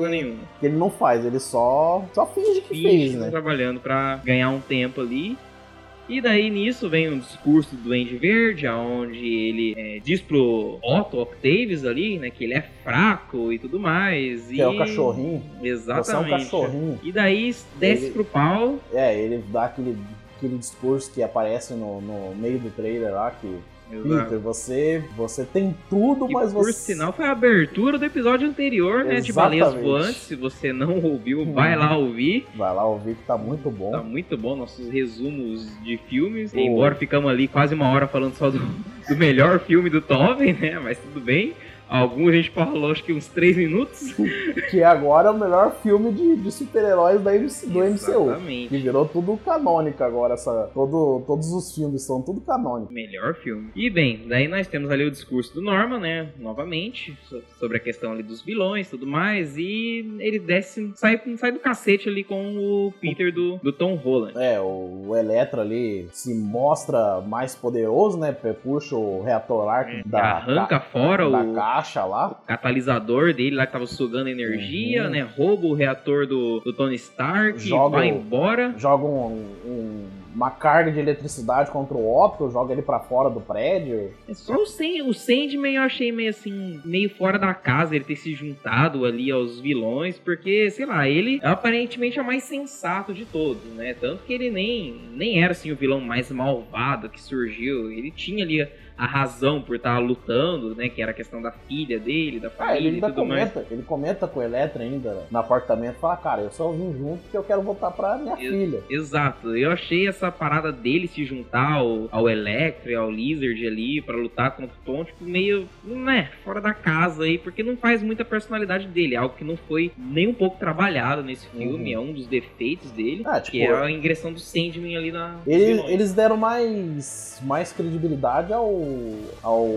que ele não faz, ele só, só finge que Finge fez, estão né? trabalhando pra ganhar um tempo ali. E daí nisso vem um discurso do Duende Verde, onde ele é, diz pro Otto Octavius ali, né, que ele é fraco e tudo mais. Que e... é o cachorrinho. Exatamente. Você é um cachorrinho. E daí desce Ele- pro pau. É, ele dá aquele, aquele discurso que aparece no, no meio do trailer lá, que Exato. Peter, você, você tem tudo, Que, mas por você. sinal, foi a abertura do episódio anterior, né? De Baleias Exatamente. Voantes. Se você não ouviu, vai lá ouvir. Vai lá ouvir que tá muito bom. Tá muito bom nossos resumos de filmes. Embora ficamos ali quase uma hora falando só do, do melhor filme do Tobin, né? Mas tudo bem. Alguns a gente falou acho que uns 3 minutos. (laughs) Que agora é o melhor filme de, de super-heróis da MC do MCU. Que Exatamente. virou tudo canônico agora. Essa, todo, todos os filmes são tudo canônico. Melhor filme. E bem, daí nós temos ali o discurso do Norman, né? Novamente, so- sobre a questão ali dos vilões e tudo mais. E ele desce, sai, sai do cacete ali com o Peter do, do Tom Holland. É, o, o Electro ali se mostra mais poderoso, né? Puxa o reator lá É, da, arranca da, fora da o caixa lá. catalisador dele lá que tava sugando energia, Uhum. né? Rouba o reator do, do Tony Stark, Joga vai embora. Joga um- um- uma carga de eletricidade contra o Otto, joga ele pra fora do prédio. É só o, Sand, o Sandman eu achei meio assim, meio fora da casa ele ter se juntado ali aos vilões, porque, sei lá, ele aparentemente é o mais sensato de todos, né? Tanto que ele nem, nem era assim o vilão mais malvado que surgiu. Ele tinha ali a razão por estar lutando, né? Que era a questão da filha dele, da Ah, família ele e ainda tudo mais. comenta, ele comenta com o Electra ainda no apartamento, fala, cara, eu só vim junto porque eu quero voltar pra minha filha. Exato, eu achei essa parada dele se juntar ao, ao Electro e ao Lizard ali pra lutar contra o Tom, tipo, meio, né, fora da casa aí, porque não faz muita personalidade dele, é algo que não foi nem um pouco trabalhado nesse filme, Uhum. é um dos defeitos dele, Ah, tipo, que é a ingressão do Sandman ali na. Ele- eles deram mais, mais credibilidade ao, ao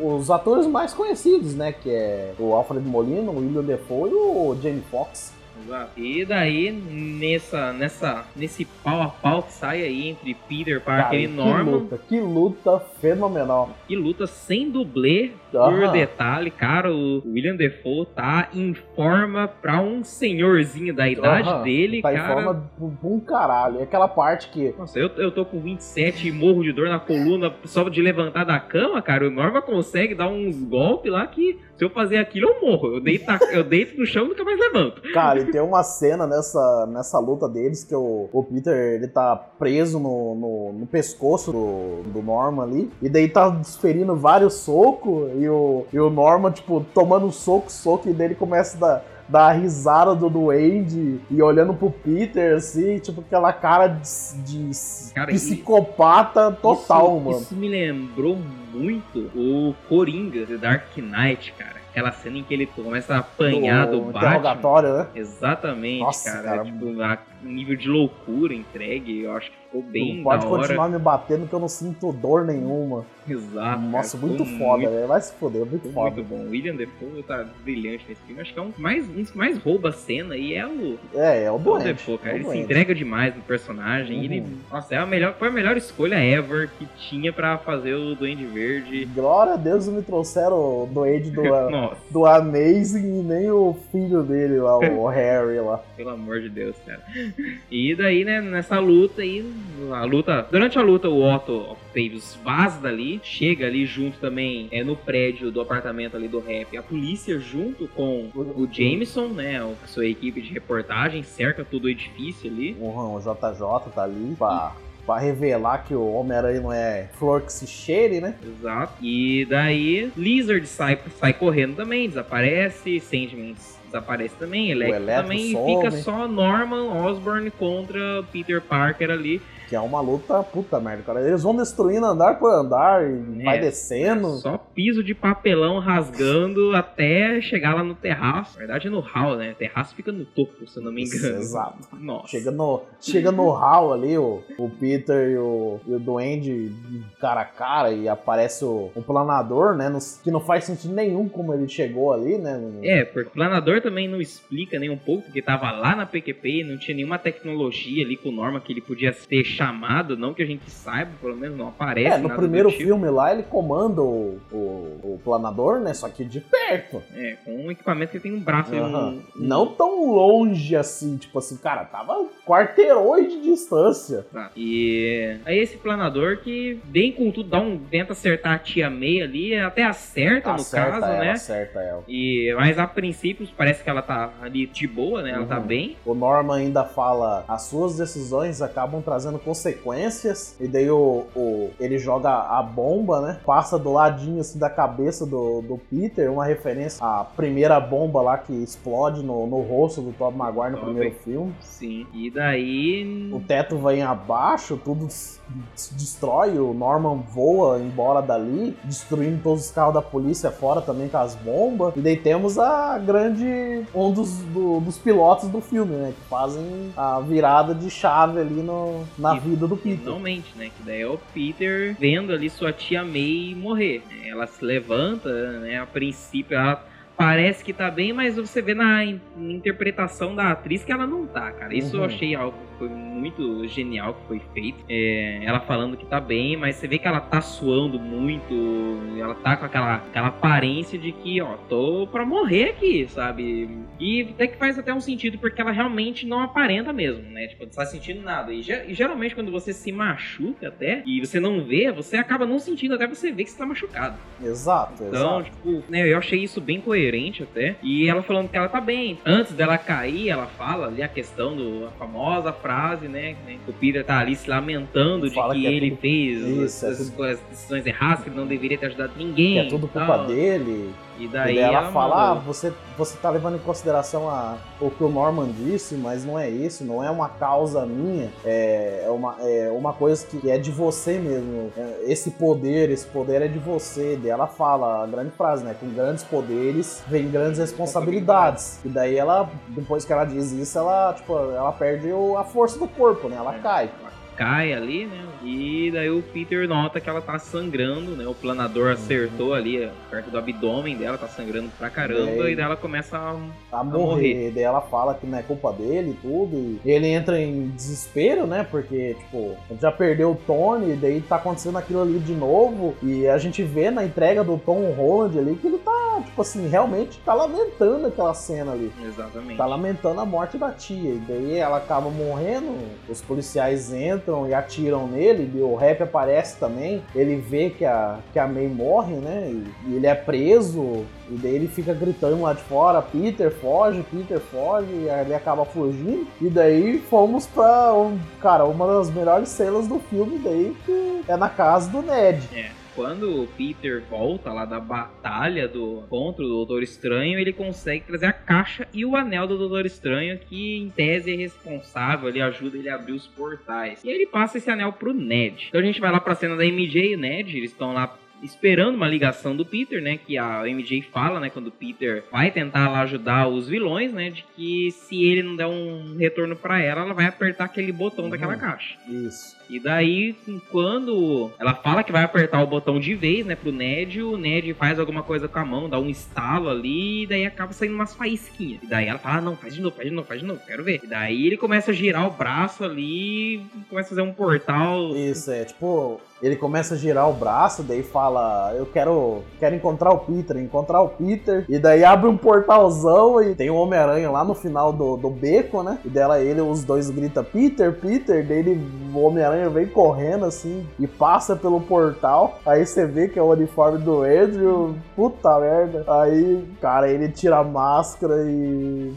os atores mais conhecidos, né? Que é o Alfred Molina, o William Defoe e o Jamie Foxx. Exato. E daí, nessa, nessa, nesse pau a pau que sai aí entre Peter Parker Cara, e que Norman, luta, que luta fenomenal. que luta sem dublê, por detalhe, cara, o William Defoe tá em forma pra um senhorzinho da idade dele, tá cara. em forma pra um caralho. É aquela parte que Nossa, eu, eu tô com 27 e morro de dor na coluna só de levantar da cama, cara. O Norma consegue dar uns golpes lá que se eu fazer aquilo eu morro. Eu deito, eu deito no chão e nunca mais levanto. Cara, e tem uma cena nessa, nessa luta deles que o, o Peter ele tá preso no, no, no pescoço do, do Norman ali. E daí tá desferindo vários socos. E o, e o Norman, tipo, tomando soco, soco. E daí ele começa a dar, dar a risada do Duende e olhando pro Peter, assim, tipo, aquela cara de, de Cara, psicopata total, isso, mano. Isso me lembrou muito o Coringa, The Dark Knight, cara. Aquela cena em que ele começa a apanhar do, No Batman. interrogatório, né? Exatamente, Nossa, cara. cara. Tipo, a nível de loucura entregue, eu acho que ficou bem Não pode da hora. continuar me batendo que eu não sinto dor nenhuma. Exato. Nossa, cara, muito foda, muito. Vai se foder, muito foda. muito bom. O William Defoe tá brilhante nesse filme. Acho que é um, mais, um mais rouba a cena e é o, É, é o o doente. Defoe, cara. é o Ele se doente. entrega demais no personagem. Uhum. Ele, nossa, é a melhor, foi a melhor escolha ever que tinha pra fazer o Duende Verde. Glória a Deus me trouxeram o Duende do, (laughs) do Amazing e nem o filho dele lá, o (laughs) Harry lá. pelo amor de Deus, cara. E daí, né, nessa luta aí, a luta. Durante a luta, o Otto Octavius vaza dali, chega ali junto também, é no prédio do apartamento ali do rap. A polícia, junto com o Jameson, né, a sua equipe de reportagem, cerca todo o edifício ali. O, o JJ tá ali pra, pra revelar que o Homem-Aranha não é flor que se cheire, né? Exato. E daí, Lizard sai, sai correndo também, desaparece, Sandman desaparece também, Electro, Electro também e some. fica só Norman Osborn contra Peter Parker ali. Que é uma luta puta merda, cara. Eles vão destruindo andar por andar e É, vai descendo. Só piso de papelão rasgando (laughs) até chegar lá no terraço. Na verdade é no hall, né? O terraço fica no topo, se eu não me engano. Exato. Nossa. Chega no, chega no hall ali, o, o Peter e o, e o Duende cara a cara e aparece o, o planador, né? nos- que não faz sentido nenhum como ele chegou ali, né? É, porque o planador também não explica nem um pouco, porque tava lá na PQP e não tinha nenhuma tecnologia ali com Norma que ele podia ter chamado, não que a gente saiba, pelo menos não aparece. É, no primeiro tipo. filme lá ele comanda o, o, o planador, né? Só que de perto. É, com um equipamento que tem um braço e um- um, Não tão longe assim, tipo assim, cara, tava quarteirões de distância. Tá. E aí esse planador que bem com tudo dá um tenta acertar a tia May ali, até acerta, no acerta caso, ela, né? acerta ela. E mas a princípio parece que ela tá ali de boa, né? Ela tá Uhum. bem. O Norman ainda fala: as suas decisões acabam trazendo consequências. E daí o, o- ele joga a bomba, né? Passa do ladinho assim da cabeça do, do Peter, uma referência à primeira bomba lá que explode no, no rosto do Tobey Maguire no primeiro filme. Sim. E daí O teto vem abaixo, tudo se se destrói, o Norman voa embora dali, destruindo todos os carros da polícia fora também com as bombas. E daí temos a grande. um dos, do- dos pilotos do filme, né? Que fazem a virada de chave ali no, na E- vida do Peter. Finalmente, né? Que daí é o Peter vendo ali sua tia May morrer. né? Ela se levanta, né? A princípio ela parece que tá bem, mas você vê na in- interpretação da atriz que ela não tá, cara. Isso eu Uhum. achei algo foi muito genial que foi feito. É, ela falando que tá bem, mas você vê que ela tá suando muito. Ela tá com aquela, aquela aparência de que, ó, tô pra morrer aqui, sabe? E até que faz até um sentido, porque ela realmente não aparenta mesmo, né? Tipo, não tá sentindo nada. E, e geralmente quando você se machuca até, e você não vê, você acaba não sentindo até você ver que você tá machucado. Exato, Então, exato. tipo, né, eu achei isso bem coerente até. E ela falando que ela tá bem. Antes dela cair, ela fala ali a questão do a famosa frase, né? né, que O Peter tá ali se lamentando de Fala que, que é ele tudo- fez Isso, é as, tudo- as decisões erradas, que ele não deveria ter ajudado Que ninguém. é tudo culpa tal. dele. E E daí daí ela, fala, ah, você, você tá levando em consideração a, o que o Norman disse, mas não é isso, não é uma causa minha, é, é uma, é uma coisa que é de você mesmo. É, Esse poder, esse poder é de você. Daí ela fala a grande frase, né? Com grandes poderes vem grandes responsabilidades. E daí ela, depois que ela diz isso, ela, tipo, ela perde o- a força do corpo, né? Ela É. cai. Cai ali, né? E daí o Peter nota que ela tá sangrando, né? O planador Uhum. acertou ali perto do abdômen dela, tá sangrando pra caramba, É. e daí ela começa a. a morrer. morrer. Daí ela fala que não é culpa dele e tudo. E ele entra em desespero, né? Porque, tipo, já perdeu o Tony, e daí tá acontecendo aquilo ali de novo. E a gente vê na entrega do Tom Holland ali que ele tá, tipo assim, realmente tá lamentando aquela cena ali. Exatamente. Tá lamentando a morte da tia. E daí ela acaba morrendo, os policiais entram e atiram nele, e o rap aparece também. Ele vê que a, que a May morre, né? E, e ele é preso. E daí ele fica gritando lá de fora: Peter foge, Peter foge. E ele acaba fugindo. E daí fomos pra, um, cara, uma das melhores cenas do filme. Daí que é na casa do Ned. É. Quando o Peter volta lá da batalha do contra o Doutor Estranho, ele consegue trazer a caixa e o anel do Doutor Estranho, que em tese é responsável, ele ajuda ele a abrir os portais. E aí ele passa esse anel pro Ned. Então a gente vai lá pra cena da MJ e o Ned, eles estão lá esperando uma ligação do Peter, né? Que a MJ fala, né? Quando o Peter vai tentar lá ajudar os vilões, né? De que se ele não der um retorno pra ela, ela vai apertar aquele botão Uhum. daquela caixa. Isso. E daí, quando ela fala que vai apertar o botão de vez, né, pro Ned, o Ned faz alguma coisa com a mão, dá um estalo ali, e daí acaba saindo umas faísquinhas. E daí ela fala, ah, não, faz de novo, faz de novo, faz de novo, quero ver. E daí ele começa a girar o braço ali, começa a fazer um portal. Isso, é tipo, ele começa a girar o braço, daí fala, eu quero, quero encontrar o Peter, encontrar o Peter, e daí abre um portalzão e tem o Homem-Aranha lá no final do, do beco, né? E dela ele, os dois gritam Peter, Peter, daí ele, o Homem-Aranha vem correndo assim e passa pelo portal, aí você vê que é o uniforme do Andrew, puta merda. Aí, cara, ele tira a máscara e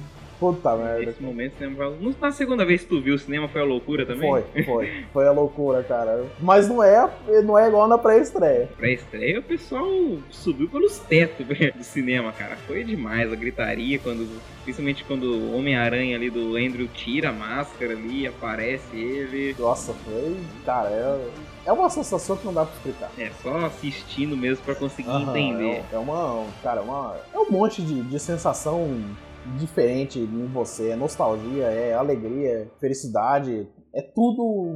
Puta merda. Nesse momento o cinema foi... Na segunda vez que tu viu o cinema foi a loucura também? Foi, (laughs) foi. Foi a loucura, cara. Mas não é, não é igual na pré-estreia. Pré-estreia o pessoal subiu pelos tetos (laughs) do cinema, cara. Foi demais a gritaria quando. Principalmente quando o Homem-Aranha ali do Andrew tira a máscara ali, aparece ele. Nossa, foi. Cara, é. É uma sensação que não dá pra explicar. É, só assistindo mesmo para conseguir entender. É, é, uma. Cara, uma, é um monte de, de sensação diferente em você. É nostalgia, é alegria, felicidade. É tudo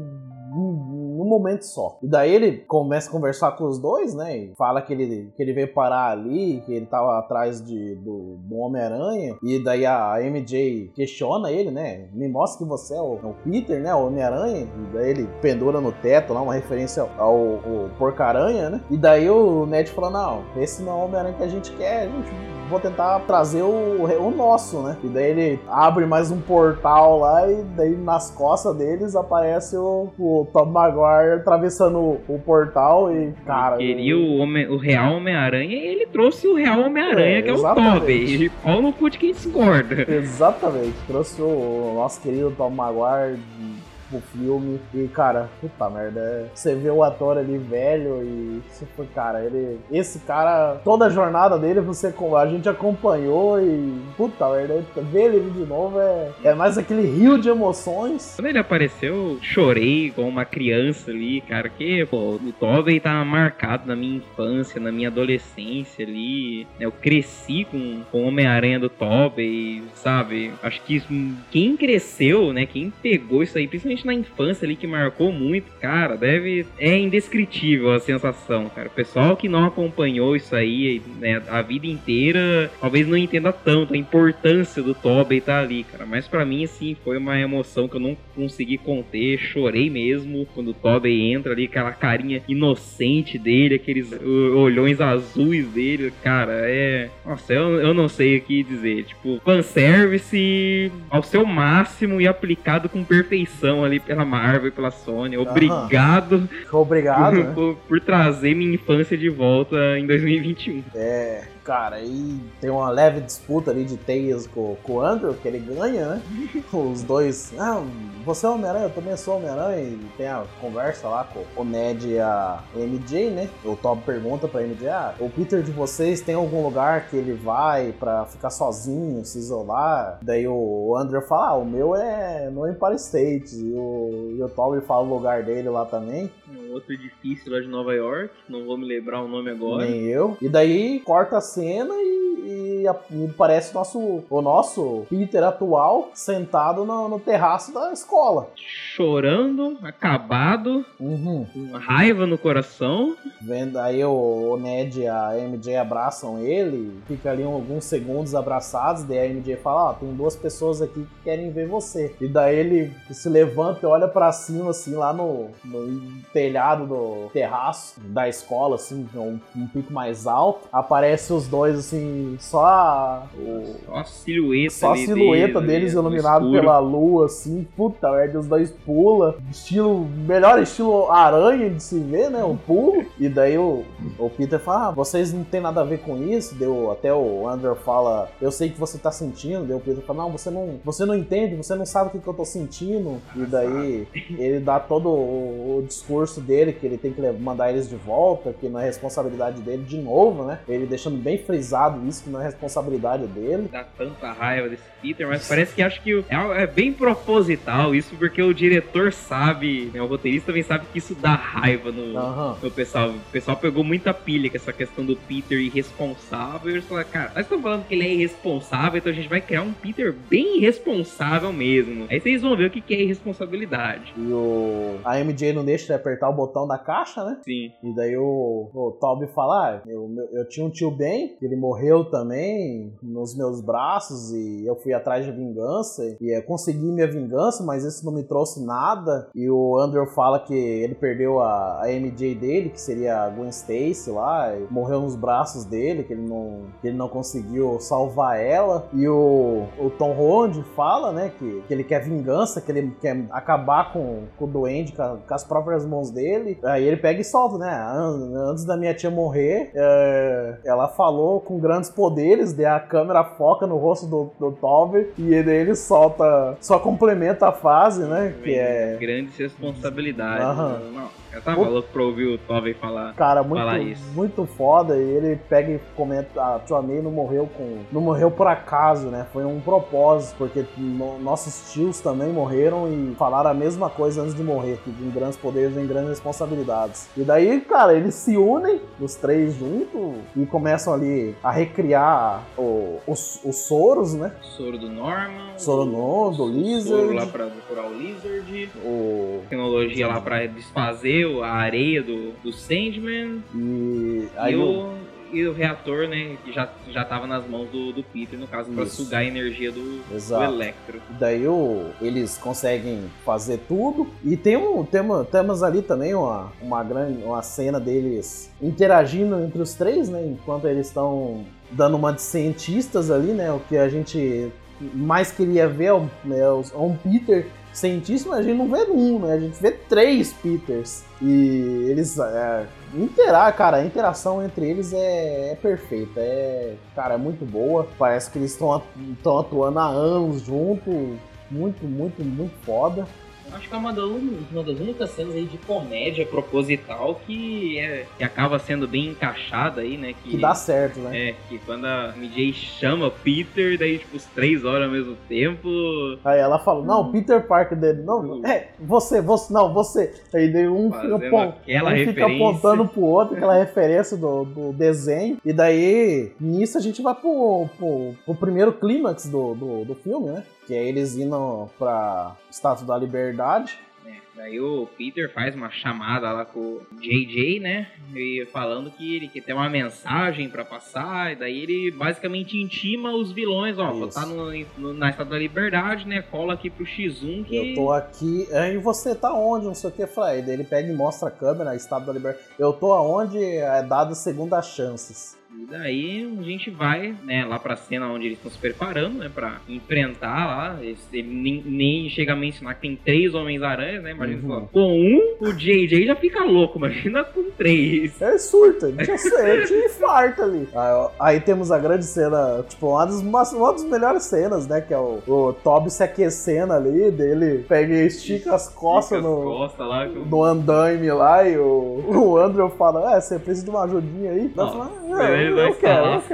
num momento só. E daí ele começa a conversar com os dois, né? E fala que ele, que ele veio parar ali, que ele tava atrás de, do, do Homem-Aranha. E daí a MJ questiona ele, né? Me mostra que você é o, é o Peter, né? O Homem-Aranha. E daí ele pendura no teto lá, uma referência ao, ao Porca-Aranha, né? E daí o Ned fala: Não, esse não é o Homem-Aranha que a gente quer, a gente vou tentar trazer o, o nosso, né? E daí ele abre mais um portal lá e daí nas costas deles aparece o, o Tom Maguire atravessando o, o portal e, cara... Ele queria o, homem, o real Homem-Aranha e ele trouxe o real Homem-Aranha, é, que é o Tobey. E pau no cu de quem discorda. Exatamente. Trouxe o nosso querido Tom Maguire o filme. E, cara, puta merda. É, você vê o ator ali velho e. Foi, cara, ele. Esse cara, toda a jornada dele, você a gente acompanhou e. Puta merda, ver ele de novo é, é mais aquele rio de emoções. Quando ele apareceu, chorei com uma criança ali, cara. Que, pô, o Tobey tá marcado na minha infância, na minha adolescência ali. Eu cresci com, com Homem-Aranha do Tobey, sabe? Acho que quem cresceu, né? Quem pegou isso aí, principalmente principalmente na infância ali que marcou muito, cara, deve. É indescritível a sensação, cara. O pessoal que não acompanhou isso aí né, a vida inteira, talvez não entenda tanto a importância do Tobey estar tá ali, cara. Mas para mim, assim, foi uma emoção que eu não consegui conter. Chorei mesmo quando o Tobey entra ali, aquela carinha inocente dele, aqueles olhões azuis dele, cara, é. Nossa, eu, eu não sei o que dizer. Tipo, fanservice ao seu máximo e aplicado com perfeição ali pela Marvel e pela Sony. Obrigado. Obrigado. Por, né? por, por, trazer minha infância de volta em 2021. É, cara, e tem uma leve disputa ali de Tails com, com o Andrew, que ele ganha, né? (laughs) Os dois. Ah, você é Homem-Aranha, eu também sou Homem-Aranha. E tem a conversa lá com o Ned e a MJ, né? O Tom pergunta pra MJ: Ah, o Peter de vocês tem algum lugar que ele vai pra ficar sozinho, se isolar? Daí o Andrew fala: Ah, o meu é no Empire State. E o, e o Tom fala o lugar dele lá também. Um outro edifício lá de Nova York, não vou me lembrar o nome agora. Nem eu. E daí corta a cena e, e, parece nosso, o nosso Peter atual sentado no, no terraço da escola. Chorando, acabado, uhum. com raiva no coração. Vendo aí o, o Ned e a MJ abraçam ele, fica ali alguns segundos abraçados, daí a MJ fala, ó, tem duas pessoas aqui que querem ver você. E daí ele se levanta e olha para cima, assim, lá no, no, telhado do terraço da escola, assim, um, um pico mais alto. Aparece os dois, assim, só o, só a silhueta, só a silhueta deles, deles iluminado pela lua, assim, puta merda, os dois pula, estilo, melhor estilo aranha de se ver, né, o pulo, e daí o, o Peter fala, ah, vocês não tem nada a ver com isso, deu, até o Andrew fala, eu sei que você tá sentindo, deu o Peter fala, não, você não, você não entende, você não sabe o que, que eu tô sentindo, e daí ele dá todo o, o discurso dele, que ele tem que mandar eles de volta, que não é responsabilidade dele de novo, né, ele deixando bem frisado isso, que não é responsabilidade dele. Dá tanta raiva desse Peter, mas parece que acho que é, é bem proposital isso, porque o diretor sabe, né, o roteirista também sabe que isso dá raiva no, uhum. no pessoal. O pessoal pegou muita pilha com essa questão do Peter irresponsável. E eles falaram, cara, nós estamos falando que ele é irresponsável, então a gente vai criar um Peter bem irresponsável mesmo. Aí vocês vão ver o que é irresponsabilidade. E o... a MJ não deixa de apertar o botão da caixa, né? Sim. E daí o, o Toby fala, ah, eu, eu tinha um tio Ben, ele morreu também nos meus braços e eu fui atrás de vingança e eu consegui minha vingança, mas isso não me trouxe nada. E o Andrew fala que ele perdeu a, a MJ dele, que seria a Gwen Stacy lá, morreu nos braços dele, que ele não, que ele não conseguiu salvar ela. E o, o Tom Holland fala, né, que, que ele quer vingança, que ele quer acabar com, com o Duende com, com as próprias mãos dele. Aí ele pega e solta, né? Antes da minha tia morrer, é, ela falou com grandes poderes, daí a câmera foca no rosto do, do Toby e ele solta, só complementa a fase, né? Que é. Grandes responsabilidades. Uhum. Não, eu tava louco pra ouvir o Toby falar, Cara, muito, falar isso. muito foda. E ele pega e comenta: a Tua May não morreu com. Não morreu por acaso, né? Foi um propósito, porque no, nossos tios também morreram e falaram a mesma coisa antes de morrer: que em grandes poderes vem grandes responsabilidades. E daí, cara, eles se unem, os três juntos, e começam ali a recriar o, os, os soros, né? Soro do Norman. Soro no, do Lizard. Soro lá pra procurar o Lizard. O... Tecnologia lá pra desfazer a areia do, do Sandman. E, aí e o, e o reator, né, que já, já tava nas mãos do, do Peter, no caso, para sugar a energia do, do Electro. Daí o, eles conseguem fazer tudo. E tem um, tema, temos ali também uma, uma grande uma cena deles interagindo entre os três, né? Enquanto eles estão dando uma de cientistas ali, né? O que a gente mais queria ver é um, é um Peter mas a gente não vê um, né? A gente vê três Peters. E eles. É, interar, cara, a interação entre eles é, é, perfeita. É, cara, é muito boa. Parece que eles estão atuando há anos junto. Muito, muito, muito foda. Acho que é uma das, uma das únicas cenas aí de comédia proposital que, é, que acaba sendo bem encaixada aí, né? Que, que dá certo, né? É, que quando a MJ chama Peter, daí, tipo, os três horas ao mesmo tempo. Aí ela fala, não, Peter Parker dele, não, é, você, você, não, você. Aí daí um, fica, um fica apontando pro outro, aquela (laughs) referência do, do desenho. E daí, nisso a gente vai pro, pro, pro primeiro clímax do, do, do filme, né? Que é eles indo pra Estátua da Liberdade. É, daí o Peter faz uma chamada lá com o JJ, né? E falando que ele quer ter uma mensagem para passar. E daí ele basicamente intima os vilões, ó. Isso. Tá no, no, na Estátua da Liberdade, né? Cola aqui pro X1 que. Eu tô aqui. E você tá onde? Não sei o que. Falei. Daí ele pega e mostra a câmera, a Estátua da Liberdade. Eu tô aonde é dado segundas chances. E daí a gente vai, né, lá pra cena onde eles estão se preparando, né, pra enfrentar lá. Ele nem, nem chega a mencionar que tem três Homens-Aranhas, né? Imagina uhum. com um, o JJ já fica louco, imagina com três. É surta, ele tinha, ele tinha infarto ali. Aí, aí, temos a grande cena, tipo, uma das, uma, uma das melhores cenas, né? Que é o, o Toby se aquecendo ali, dele pega e estica as costas estica no, as costas lá, no andaime lá, e o, o Andrew fala, é, você precisa de uma ajudinha aí? Não, fala, é, vai falar as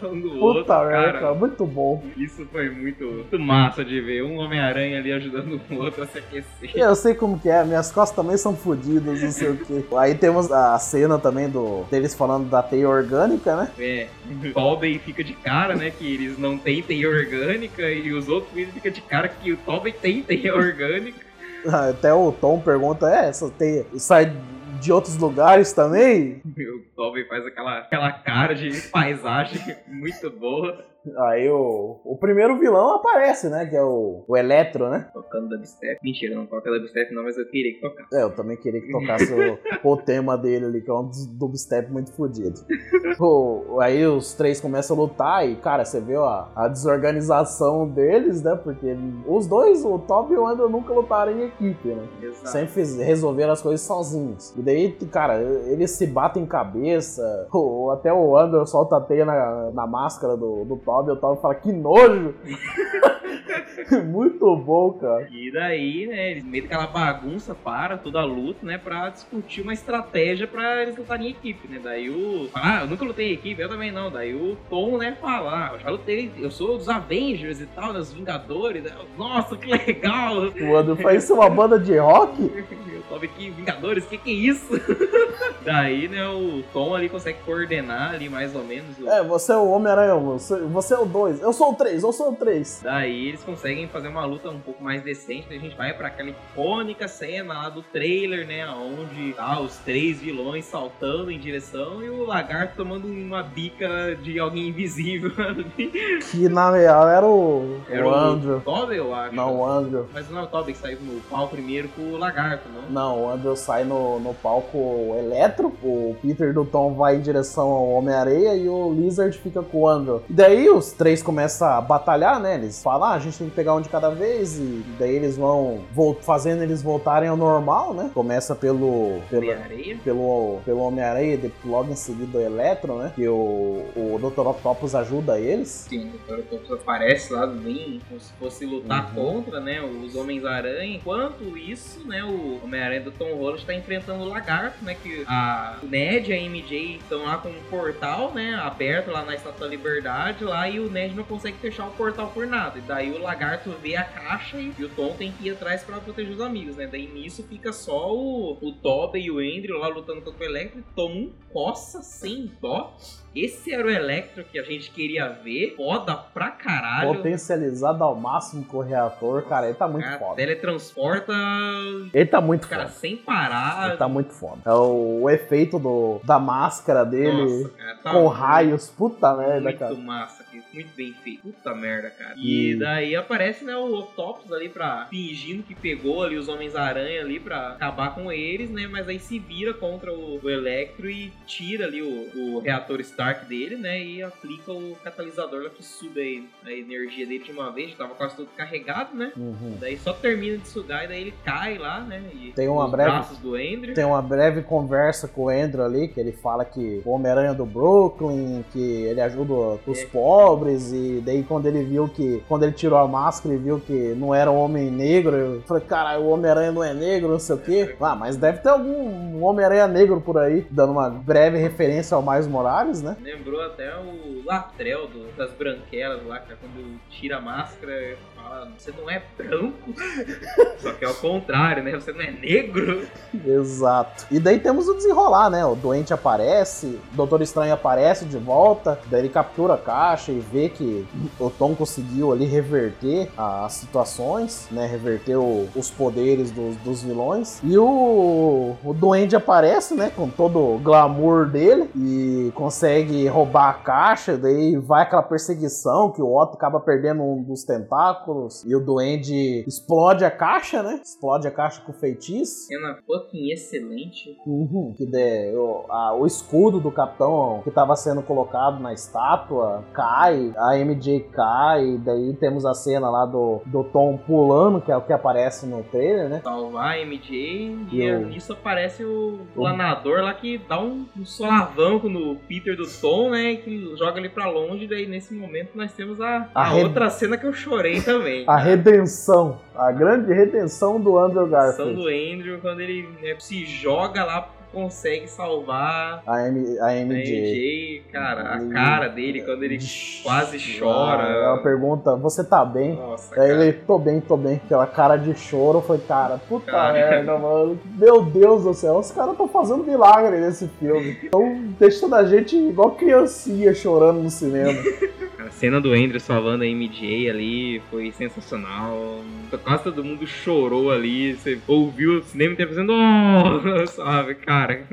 do Puta outro, cara, cara. Muito bom. Isso foi muito, muito massa de ver. Um Homem-Aranha ali ajudando o outro a se aquecer. Eu sei como que é, minhas costas também são fodidas, não sei o que. (laughs) Aí temos a cena também do deles falando da teia orgânica, né? É, Tobey fica de cara, né, que eles não têm teia orgânica e os outros ficam de cara que o Tobey tem teia orgânica. (laughs) Até o Tom pergunta, é, essa teia sai de outros lugares também. (laughs) O Tobey faz aquela, aquela cara de paisagem muito boa. Aí o, o primeiro vilão aparece, né? Que é o, o Eletro, né? Tocando dubstep. Mentira, não toca dubstep não, mas eu queria que tocasse. É, eu também queria que tocasse o, o tema dele ali, que é um dubstep muito fodido. aí os três começam a lutar e, cara, você vê a, a desorganização deles, né? Porque os dois, o Top e o Andrew, nunca lutaram em equipe, né? Exato. Sempre resolveram as coisas sozinhos. E daí, cara, eles se batem cabeça. Ou até o Andrew solta a teia na, na máscara do, do Top Toby, o Toby fala, que nojo! (laughs) Muito bom, cara. E daí, né, eles meio daquela bagunça para toda a luta, né, pra discutir uma estratégia pra eles lutarem em equipe, né. Daí o. Ah, eu nunca lutei em equipe, eu também não. Daí o Tom, né, fala, ah, eu já lutei, eu sou dos Avengers e tal, dos Vingadores. Nossa, que legal! O Andrew faz isso uma banda de rock? (laughs) Toby, que Vingadores, que que é isso? (laughs) Daí, né, o Tom ali consegue coordenar ali mais ou menos. O... É, você é o Homem-Aranha, você, você é o 2, eu sou o 3, eu sou o 3. Daí eles conseguem fazer uma luta um pouco mais decente, a gente vai para aquela icônica cena lá do trailer, né, onde tá os três vilões saltando em direção e o lagarto tomando uma bica de alguém invisível (laughs) Que na real era o, Era o o Andrew. Toby, eu acho. Não, o Andrew. Mas não é o Toby que saiu no pau primeiro com o lagarto, não? Não, o Andrew sai no, no palco eletro, o Peter do Tom vai em direção ao Homem-Areia e o Lizard fica com o Andrew. E daí os três começam a batalhar, né? Eles falam, ah, a gente tem que pegar um de cada vez, e daí eles vão fazendo eles voltarem ao normal, né? Começa pelo. pelo Homem-Areia. pelo, pelo Homem-Aranha e logo em seguida o Eletro, né? Que o, o Dr. Octopus ajuda eles. Sim, o Dr. Octopus aparece lá, vem como se fosse lutar Uhum. contra, né, os Homens-Aranha. Enquanto isso, né, o Homem-Aranha do Tom Holland está enfrentando o Lagarto, né, que a Ned e a MJ estão lá com um portal, né, aberto lá na da Liberdade, lá, e o Ned não consegue fechar o portal por nada. E daí o Lagarto vê a caixa e, o Tom tem que ir atrás para proteger os amigos, né. Daí nisso fica só o, o Tobey e o Andrew lá lutando contra o Electro um coça sem dó. Esse era o Electro que a gente queria ver. Foda pra caralho. Potencializado ao máximo com o reator, cara, ele tá muito Cara, foda. teletransporta Ele tá muito cara foda. sem parar. Ele tá muito foda. É o, o efeito do, da máscara dele Nossa, cara, tá com muito- raios. Puta merda, Muito cara. massa, muito bem feito. Puta merda, cara. E- E daí aparece, né, o Octopus ali pra fingindo que pegou ali os Homens-Aranha ali pra acabar com eles, né? Mas aí se vira contra o, o Electro e tira ali o, o reator Stark dele, né? E aplica o catalisador lá que suga aí a energia dele de uma vez. Já tava quase tudo carregado, né? Uhum. Daí só termina de sugar e daí ele cai lá, né? E Tem uma breve- braços do Andrew. Tem uma breve conversa com o Andrew ali, que ele fala que o Homem-Aranha do Brooklyn, que ele ajuda os É. pobres, e daí quando ele viu que. Quando ele tirou a máscara e viu que não era um homem negro, eu falei, caralho, o Homem-Aranha não é negro, não sei o quê. Ah, mas deve ter algum Homem-Aranha negro por aí, dando uma breve referência ao Miles Morales, né? Lembrou até o Latrell do- das branquelas lá, que é quando tira a máscara fala, você não é branco. (laughs) Só que é o contrário, né? Você não é negro. Exato. E daí temos o desenrolar, né? O doente aparece, o Doutor Estranho aparece de volta, daí ele captura a caixa e vê que o Tom conseguiu ali reverter as situações, né? Reverter o- os poderes dos, dos vilões. E o, o Duende aparece, né? Com todo o glamour dele e consegue roubar a caixa. Daí vai aquela perseguição que o Otto acaba perdendo um dos tentáculos e o Duende explode a caixa, né? Explode a caixa com feitiço. Cena fucking excelente. Uhum. Que de, o, a- o escudo do capitão que estava sendo colocado na estátua cai, a MJ cai, e daí temos a cena lá do, do Tom pulando, que é o que aparece no trailer, né? Salvar a MJ e E o- nisso aparece o planador lá que dá um, um solavanco no Peter do Tom, né? Que joga ele pra longe. Daí nesse momento nós temos a, A a re- outra cena que eu chorei também. A redenção, a grande redenção do Andrew Garfield. do Andrew quando ele né, se joga lá, consegue salvar A, M, a a MJ. MJ, cara, a cara dele quando ele quase Ah, chora. Ela pergunta: Você tá bem? Nossa, Aí cara. ele, tô bem, tô bem. Aquela cara de choro foi, cara, puta Cara. merda, mano. Meu Deus do céu, os caras estão fazendo milagre nesse filme. Estão deixando a gente igual criancinha chorando no cinema. (laughs) Cena do Andrew salvando a MJ ali foi sensacional. Quase todo mundo chorou ali. Você ouviu o cinema inteiro fazendo oh! (laughs) sabe, cara.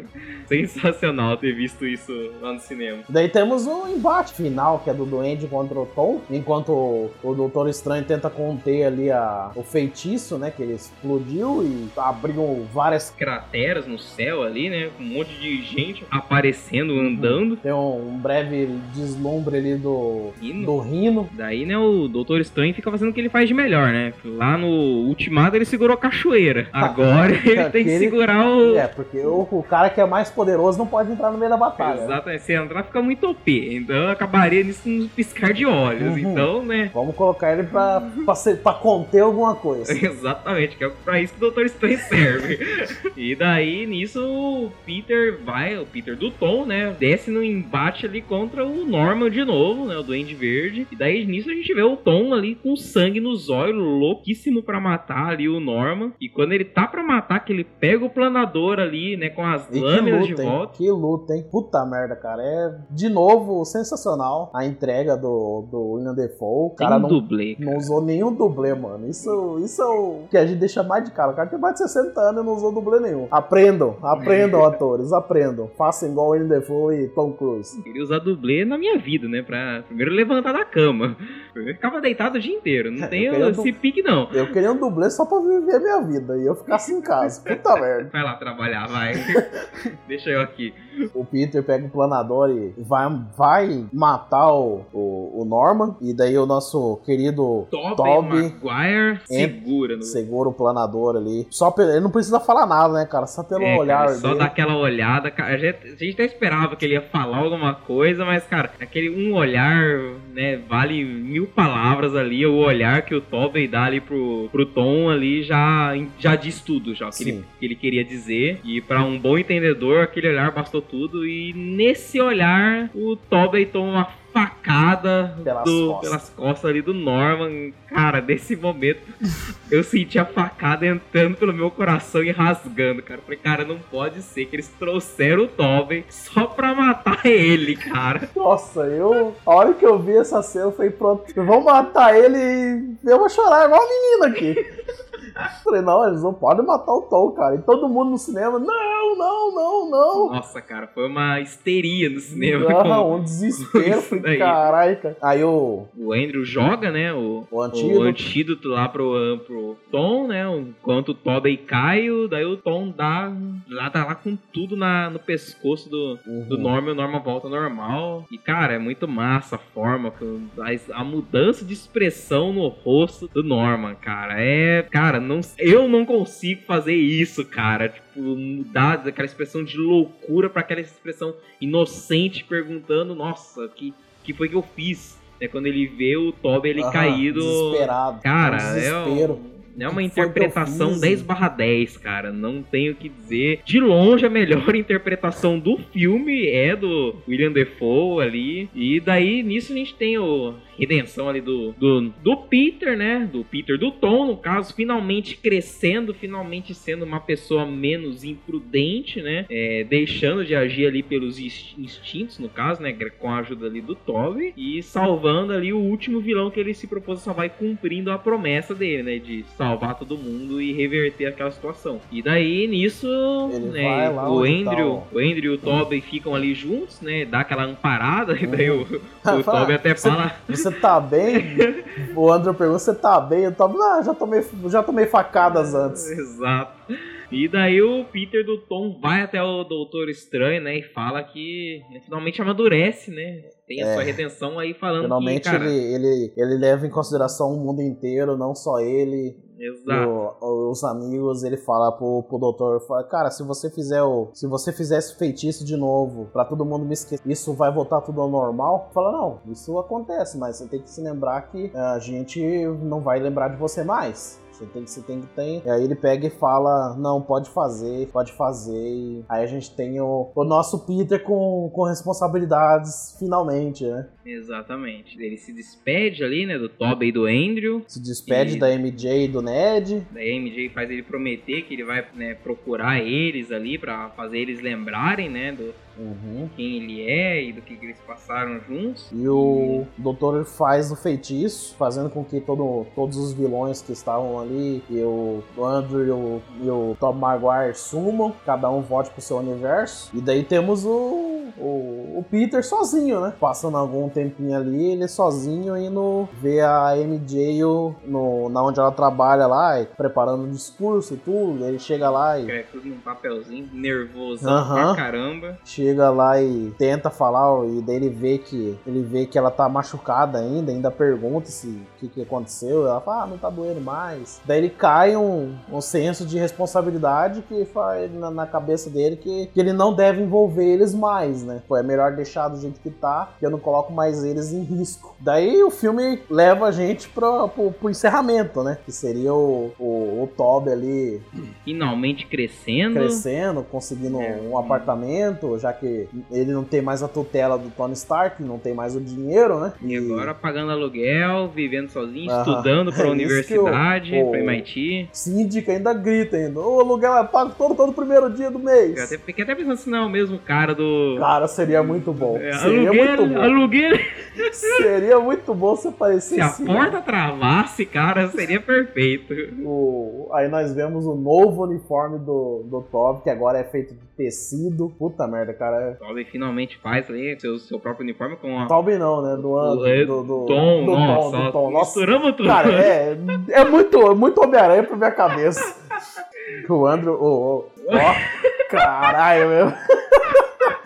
Sensacional ter visto isso lá no cinema. Daí temos o embate final, que é do Duende contra o Tom, enquanto o, o Doutor Estranho tenta conter ali a, o feitiço, né, que ele explodiu e abriu várias... Crateras no céu ali, né? Com um monte de gente aparecendo, andando. Tem um, um breve deslumbre ali do, Hino. do Rino. Daí, né, o Doutor Estranho fica fazendo o que ele faz de melhor, né? Lá no Ultimato ele segurou a cachoeira. Agora ele tem que Aquele- segurar o. É, porque o, o cara que é mais poderoso não pode entrar no meio da batalha. né? Exatamente, se entrar fica muito OP. Então acabaria nisso com um piscar de olhos. Uhum. Então, né? Vamos colocar ele pra, pra, ser- pra conter alguma coisa. (laughs) Exatamente, que é pra isso que o Doutor Estranho serve. e daí, nisso, o Peter vai, o Peter do Tom, né? Desce no embate ali contra o Norman de novo, né? O Duende Verde. E daí, nisso, a gente vê o Tom ali com sangue nos olhos, louquíssimo para matar ali o Norman. E quando ele tá para matar, que ele pega o planador ali, né, com as E lâminas luta, de hein? volta. Que luta, hein? Puta merda, cara. É, de novo, sensacional a entrega do, do William Defoe. O Tem cara um não, dublê. não usou nenhum dublê, mano. Isso, isso é o que a gente deixa mais de cara. O cara tem mais de 60 anos e não usou dublê nenhum. Aprendam, aprendam, (laughs) atores, aprendam. Façam igual o William Defoe e Tom Cruise. Queria usar dublê na minha vida, né? Pra primeiro levantar da cama. Eu ficava deitado o dia inteiro. Não É, tem esse pique, não. Eu queria um dublê só pra viver a minha vida e eu ficasse em casa. Puta merda. Vai lá trabalhar, vai. (laughs) Deixa eu aqui. O Peter pega o planador e vai, vai matar o, o, o Norman. E daí o nosso querido Tobey Tobey Maguire segura no segura o planador ali. Só ele não precisa falar nada, né, cara? Só pelo É, olhar cara, só dele. dar aquela olhada, cara, a gente, a gente até esperava que ele ia falar alguma coisa, mas, cara, aquele um olhar, né, vale mil palavras ali, o olhar que o Tobey dá ali pro, pro Tom ali já, já diz tudo, já, o que ele, que ele queria dizer, e pra um bom entendedor, aquele olhar bastou tudo, e nesse olhar, o Tobey toma uma facada Pelas do- costas. pelas costas ali do Norman, cara, nesse momento eu senti a facada entrando pelo meu coração e rasgando, cara. Eu Falei, cara, não pode ser que eles trouxeram o Tobey só pra matar ele, cara. Nossa, eu. A hora que eu vi essa cena, eu falei, pronto, vamos matar ele e eu vou chorar igual a menina aqui. Falei, não, eles não podem matar o Tom, cara. E todo mundo no cinema, não, não, não, não. Nossa, cara, foi uma histeria no cinema. Não, um desespero. Falei, caralho, cara. Aí o, O Andrew joga, né, o, o antídoto. o antídoto lá pro, pro Tom, né, enquanto o Tobey cai, daí o Tom dá, lá, dá lá com tudo na, no pescoço do, Uhum. do Norman, o Norman volta normal. E, cara, é muito massa a forma, a, a mudança de expressão no rosto do Norman, cara. É, cara, não, eu não consigo fazer isso, cara. Tipo, mudar daquela expressão de loucura pra aquela expressão inocente, perguntando, nossa, que, que foi que eu fiz? É quando ele vê o Toby ele Aham, caído. Desesperado. Cara, um é desespero. É uma interpretação fiz? 10 barra 10, cara. Não tenho o que dizer. De longe, a melhor (laughs) interpretação do filme é do William Defoe ali. E daí, nisso, a gente tem o redenção ali do, do, do Peter, né? Do Peter do Tom, no caso, finalmente crescendo, finalmente sendo uma pessoa menos imprudente, né? É, deixando de agir ali pelos inst- instintos, no caso, né? Com a ajuda ali do Toby. E salvando ali o último vilão que ele se propôs a salvar e cumprindo a promessa dele, né? De salvar todo mundo e reverter aquela situação. E daí, nisso, né, o onde tá Andrew, o- o Andrew e o Toby ficam ali juntos, né? Dá aquela amparada, e daí o, (laughs) o Toby até "Você- fala. Você tá bem? (laughs) o Andrew pergunta, você tá bem? Eu tô, ah, já tomei, já tomei facadas (laughs) antes. Exato. E daí o Peter do Tom vai até o Doutor Estranho, né? E fala que né, finalmente amadurece, né? Tem a É. sua redenção aí falando Finalmente que, cara... ele, ele, ele leva em consideração o mundo inteiro, não só ele. Exato. o- os amigos, ele fala pro, pro doutor, fala, cara, se você fizer o. Se você fizer esse feitiço de novo, pra todo mundo me esquecer, isso vai voltar tudo ao normal? Fala, não, isso acontece, mas você tem que se lembrar que a gente não vai lembrar de você mais. Você tem, você tem que ter. E aí ele pega e fala: Não, pode fazer, pode fazer. E aí a gente tem o, o nosso Peter com, com responsabilidades, finalmente, né? Exatamente. Ele se despede ali, né? Do Toby e do Andrew. Se despede E- da MJ e do Ned. Daí a MJ faz ele prometer que ele vai né, procurar eles ali pra fazer eles lembrarem, né? Do Uhum. quem ele é e do que, que eles passaram juntos. E o doutor faz o feitiço, fazendo com que todo, todos os vilões que estavam ali, e o Andrew e o, e o Tom Maguire sumam, cada um volte pro seu universo. E daí temos o, o, o Peter sozinho, né? Passando algum tempinho ali, ele sozinho indo ver a MJ no, na onde ela trabalha lá, preparando o discurso e tudo. Ele chega lá e Escreve tudo num papelzinho, nervosão Aham. pra caramba. chega lá e tenta falar e daí ele vê que ele vê que ela tá machucada ainda, ainda pergunta se o que, que aconteceu. Ela fala, ah, não tá doendo mais. Daí ele cai um, um senso de responsabilidade que faz na, na cabeça dele que, que ele não deve envolver eles mais. né? Foi é melhor deixar do jeito que tá, que eu não coloco mais eles em risco. Daí o filme leva a gente pro, pro, pro encerramento, né? Que seria o, o, o Toby ali Finalmente crescendo. crescendo, conseguindo É. um apartamento, já que ele não tem mais a tutela do Tony Stark, não tem mais o dinheiro, né? E agora pagando aluguel, vivendo sozinho, Aham. estudando pra (laughs) É universidade, o- pra MIT. síndica ainda grita ainda. O aluguel é pago todo, todo primeiro dia do mês. Eu até, fiquei até pensando se não é o mesmo cara do. Cara, seria muito bom. É, seria aluguel, muito bom. aluguel. Seria muito bom se aparecesse Se a assim, porta travasse, cara, seria perfeito. O... Aí nós vemos o novo uniforme do, do Toby, que agora é feito de tecido. Puta merda, cara. O Toby finalmente faz ali seu, seu próprio uniforme com a. Toby não, né? Do É, do, do, Tom, do nossa, Tom, do Tom. Nossa, misturamos tudo. cara, é, é muito, muito Homem-Aranha pra minha cabeça. (laughs) O Andrew, o, o- ó, caralho, meu. (laughs)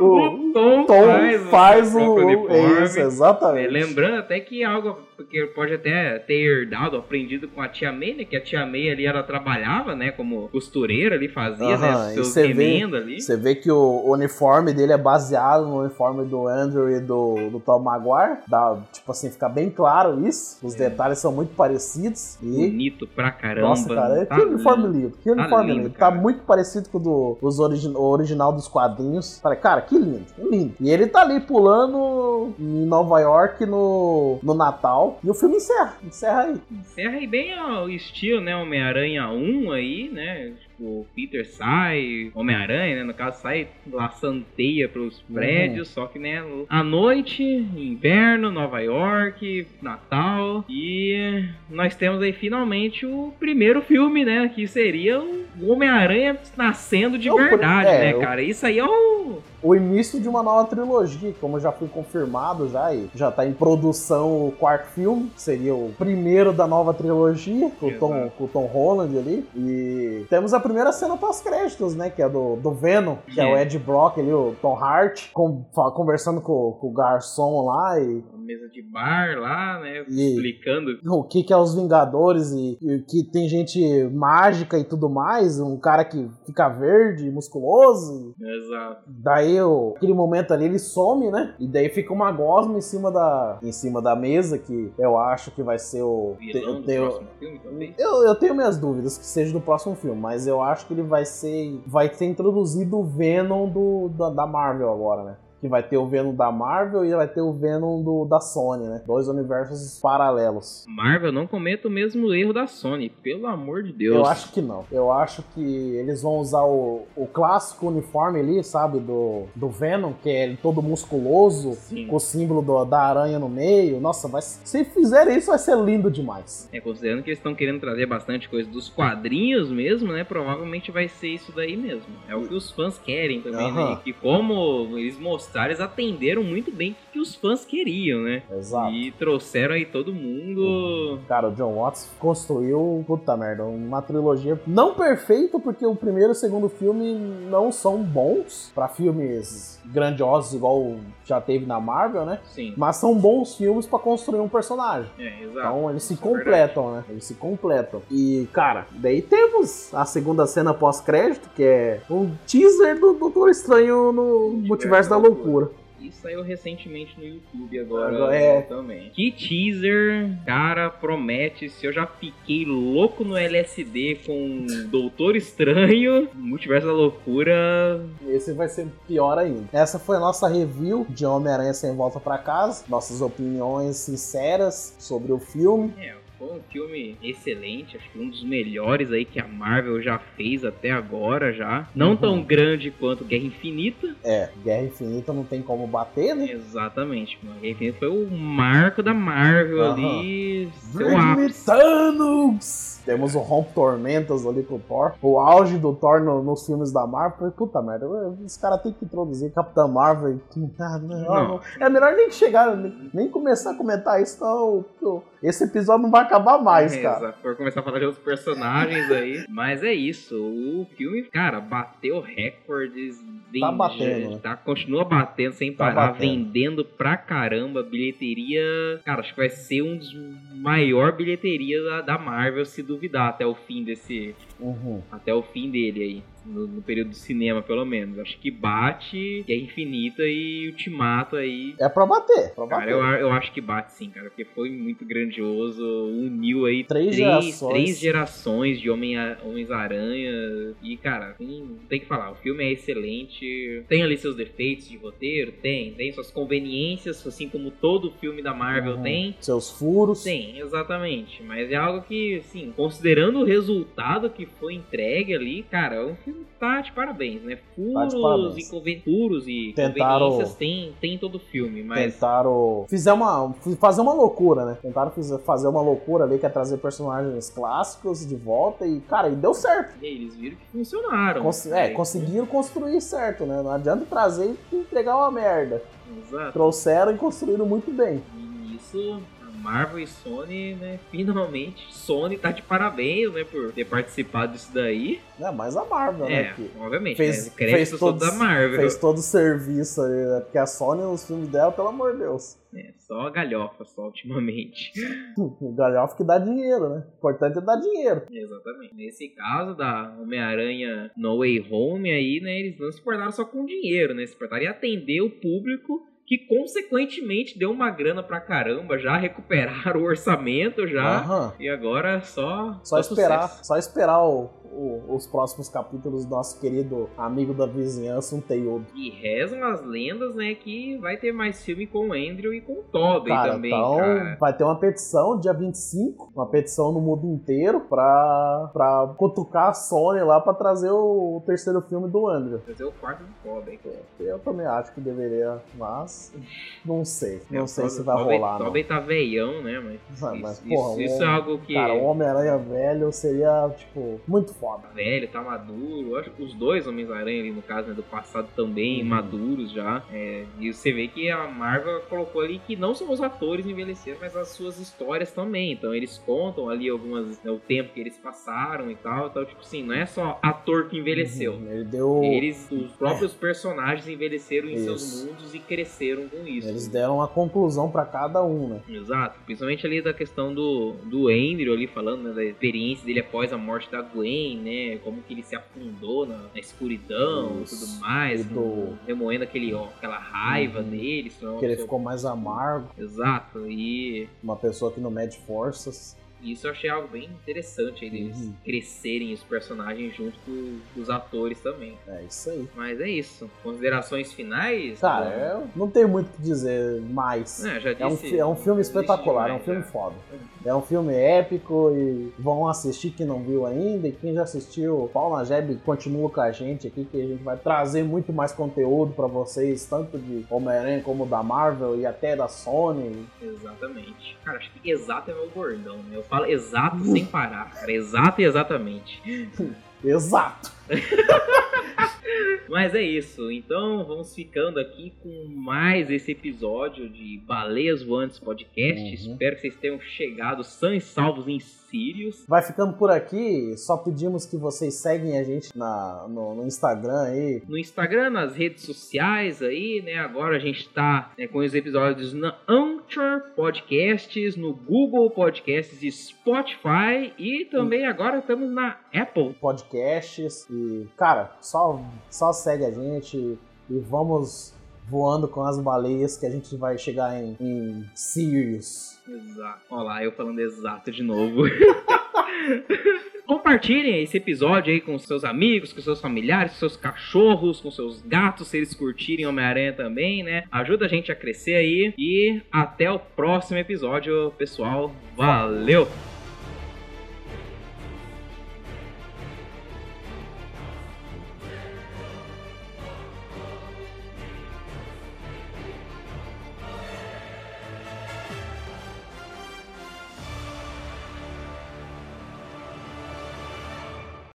O o Tom, Tom faz, faz o. uniforme. isso, exatamente. É, lembrando até que algo porque pode até ter herdado, aprendido com a tia May, né? Que a tia May ali ela trabalhava, né? Como costureira ali, fazia Aham, né, seus remendos ali. Você vê que o uniforme dele é baseado no uniforme do Andrew e do, do Tom Maguire. Dá, tipo assim, fica bem claro isso. Os É. detalhes são muito parecidos. E. Bonito pra caramba. Nossa, cara, Tá que uniforme lindo. lindo. Que uniforme lindo, lindo. cara. Tá muito parecido com o do, os origi o original dos quadrinhos. Falei, cara, que lindo, que lindo. E ele tá ali pulando em Nova York no, no Natal. E o filme encerra. Encerra aí. Encerra aí bem ao estilo, né? Homem-Aranha 1 aí, né? O Peter sai, Homem-Aranha, né? No caso, sai laçando teia pros Uhum. prédios, só que, né? À noite, inverno, Nova York, Natal. E nós temos aí finalmente o primeiro filme, né? Que seria o Homem-Aranha nascendo de É verdade, é, né, cara? Isso aí é o. O início de uma nova trilogia, como já foi confirmado já e já tá em produção o quarto filme, que seria o primeiro da nova trilogia, com o Tom, com o Tom Holland ali. E temos a primeira cena pós-créditos, né? Que é do, do Venom, que é, É. o Ed Brock ali, o Tom Hart, com- conversando com, com o garçom lá e mesa de bar lá, né? E- Explicando. o que, que é os Vingadores e, e que tem gente mágica e tudo mais, um cara que fica verde, musculoso. Exato. Daí, o- aquele momento ali, ele some, né? E daí fica uma gosma em cima da, em cima da mesa, que eu acho que vai ser o... Vilão eu tenho- próximo filme, eu, eu tenho minhas dúvidas que seja do próximo filme, mas eu acho que ele vai ser. Vai ter introduzido o Venom do, da, da Marvel agora, né? Que vai ter o Venom da Marvel e vai ter o Venom do, da Sony, né? Dois universos paralelos. Marvel não cometa o mesmo erro da Sony, pelo amor de Deus. Eu acho que não. Eu acho que eles vão usar o, o clássico uniforme ali, sabe? Do, do Venom, que é ele todo musculoso, Sim. com o símbolo do- da aranha no meio. Nossa, vai, se fizerem isso, vai ser lindo demais. É, considerando que eles estão querendo trazer bastante coisa dos quadrinhos mesmo, né? Provavelmente vai ser isso daí mesmo. É o que os fãs querem também, Aham. né? E como eles mostraram, eles atenderam muito bem o que os fãs queriam, né? Exato. E trouxeram aí todo mundo. Cara, o John Watts construiu, puta merda, uma trilogia não perfeita, porque o primeiro e o segundo filme não são bons pra filmes grandiosos, igual já teve na Marvel, né? Sim. Mas são bons filmes pra construir um personagem. É, exato. Então eles se é completam, né? Eles se completam. E, cara, daí temos a segunda cena pós-crédito, que é um teaser do Doutor Estranho no Multiverso da Loucura. E saiu recentemente no YouTube agora Agora é. também. Que teaser, cara, promete. Se eu já fiquei louco no LSD com (laughs) Doutor Estranho, Multiverso da Loucura. Esse vai ser pior ainda. Essa foi a nossa review de Homem-Aranha Sem Volta pra Casa. Nossas opiniões sinceras sobre o filme. É, foi um filme excelente, acho que um dos melhores aí que a Marvel já fez até agora já. Não Uhum. tão grande quanto Guerra Infinita. É, Guerra Infinita não tem como bater, né? Exatamente, mano. Guerra Infinita foi o marco da Marvel Aham. ali, seu ápice. Thanos! Temos o Rompe Tormentas ali com o Thor. O auge do Thor no- nos filmes da Marvel. Puta merda, os caras têm que introduzir Capitã Marvel. e- (laughs) Ah, não, Não. É melhor nem chegar, nem começar a comentar isso, não. porque Esse episódio não vai acabar mais, É, cara. exato. For começar a falar de outros personagens aí. (laughs) Mas é isso. O filme, cara, bateu recordes. Tá vende- batendo, né? Tá, continua batendo sem Tá parar, batendo. vendendo pra caramba. Bilheteria. Cara, acho que vai ser um dos maior bilheteria da, da Marvel, se duvidar, até o fim desse. Uhum. Até o fim dele aí no, no, período do cinema, pelo menos. Acho que bate é infinita e Ultimato aí. É pra bater. Pra cara, bater. Eu, eu acho que bate sim, cara, porque foi muito grandioso. Uniu aí três, três gerações, três gerações de Homem, Homens-Aranha. E, cara, tem, tem que falar, o filme é excelente. Tem ali seus defeitos de roteiro, tem. Tem suas conveniências, assim como todo filme da Marvel uhum. tem. Seus furos. Tem, exatamente. Mas é algo que, assim, considerando o resultado que foi entregue ali, cara, é um filme tá de parabéns, né? Furos tá parabéns. e furos e Tentaram... conveniências tem, tem em todo filme, mas... Tentaram fizer uma, fazer uma loucura, né? Tentaram fazer uma loucura ali, que é trazer personagens clássicos de volta e, cara, e deu certo. E eles viram que funcionaram. Cons é, conseguiram construir certo, né? Não adianta trazer e entregar uma merda. Exato. Trouxeram e construíram muito bem. E isso Marvel e Sony, né, finalmente, Sony tá de parabéns, né, por ter participado disso daí. É, mais a Marvel, é, né? Que obviamente, fez, né, fez todo, da Marvel. Fez todo o serviço ali, né? Porque a Sony, os filmes dela, pelo amor de Deus. É, só a galhofa, só ultimamente. o (laughs) galhofa que dá dinheiro, né? O importante é dar dinheiro. Exatamente. Nesse caso da Homem-Aranha No Way Home aí, né, eles não se importaram só com dinheiro, né? Se importaram em atender o público que consequentemente deu uma grana pra caramba, já recuperaram o orçamento já. Uhum. E agora só só esperar, sucesso. só esperar o, o, os próximos capítulos do nosso querido amigo da vizinhança, um Teiudo. E rezam as lendas, né, que vai ter mais filme com o Andrew e com o Tobey também, então, cara. vai ter uma petição dia 25, uma petição no mundo inteiro pra, pra cutucar a Sony lá pra trazer o, o terceiro filme do Andrew. Trazer o quarto do Tobey. Eu também acho que deveria, mas não sei. Não É, sei o se vai Tobey, rolar, Tobey tá veião, né, mas, isso, mas, isso, porra, isso um- é algo que... Cara, o Homem-Aranha velho seria, tipo, muito foda. Tá velho, tá maduro. Acho que os dois Homens-Aranha ali, no caso, né, do passado também, Uhum. maduros já. É, e você vê que a Marvel colocou ali que não são os atores envelheceram, mas as suas histórias também. Então eles contam ali algumas, né, o tempo que eles passaram e tal. Então, tipo assim, não é só ator que envelheceu. Uhum, Ele deu. Eles, os próprios personagens envelheceram em seus Isso. mundos e cresceram com isso. Eles deram uma conclusão pra cada um, né? Exato, principalmente ali da questão do, do Andrew ali falando, né, da experiência dele após a morte da Gwen, né, como que ele se afundou na, na escuridão Isso. e tudo mais, do- remoendo aquele, ó, aquela raiva Uhum. dele. uma Que ele ficou mais amargo, Exato, e uma pessoa que não mede forças. isso eu achei algo bem interessante aí deles Uhum. crescerem os personagens junto com os atores também. É isso aí. Mas é isso. Considerações finais? Cara, é- não tem muito o que dizer mais. É, já É um, disse- é um filme disse espetacular, é um filme já. foda. É um filme épico e vão assistir quem não viu ainda. E quem já assistiu, Paulo Najeb continua com a gente aqui, que a gente vai trazer muito mais conteúdo pra vocês, tanto de Homem-Aranha como da Marvel e até da Sony. Exatamente. Cara, acho que exato é meu bordão, né? Eu falo exato sem parar, cara. Exato e exatamente. (laughs) Exato! (laughs) Mas é isso. Então vamos ficando aqui com mais esse episódio de Baleias Voantes Podcast. Uhum. Espero que vocês tenham chegado sãos e salvos em Sirius. Vai ficando por aqui. Só pedimos que vocês seguem a gente na, no, no Instagram aí. No Instagram, nas redes sociais aí, né? Agora a gente tá né, com os episódios na Anchor Podcasts, no Google Podcasts e Spotify. E também agora estamos na Apple podcasts. E, cara, só, só segue a gente e vamos voando com as baleias que a gente vai chegar em, em Sirius. Exato. Olha lá, eu falando exato de novo. (laughs) Compartilhem esse episódio aí com seus amigos, com seus familiares, com seus cachorros, com seus gatos, se eles curtirem Homem-Aranha também, né? Ajuda a gente a crescer aí. E até o próximo episódio, pessoal. Valeu!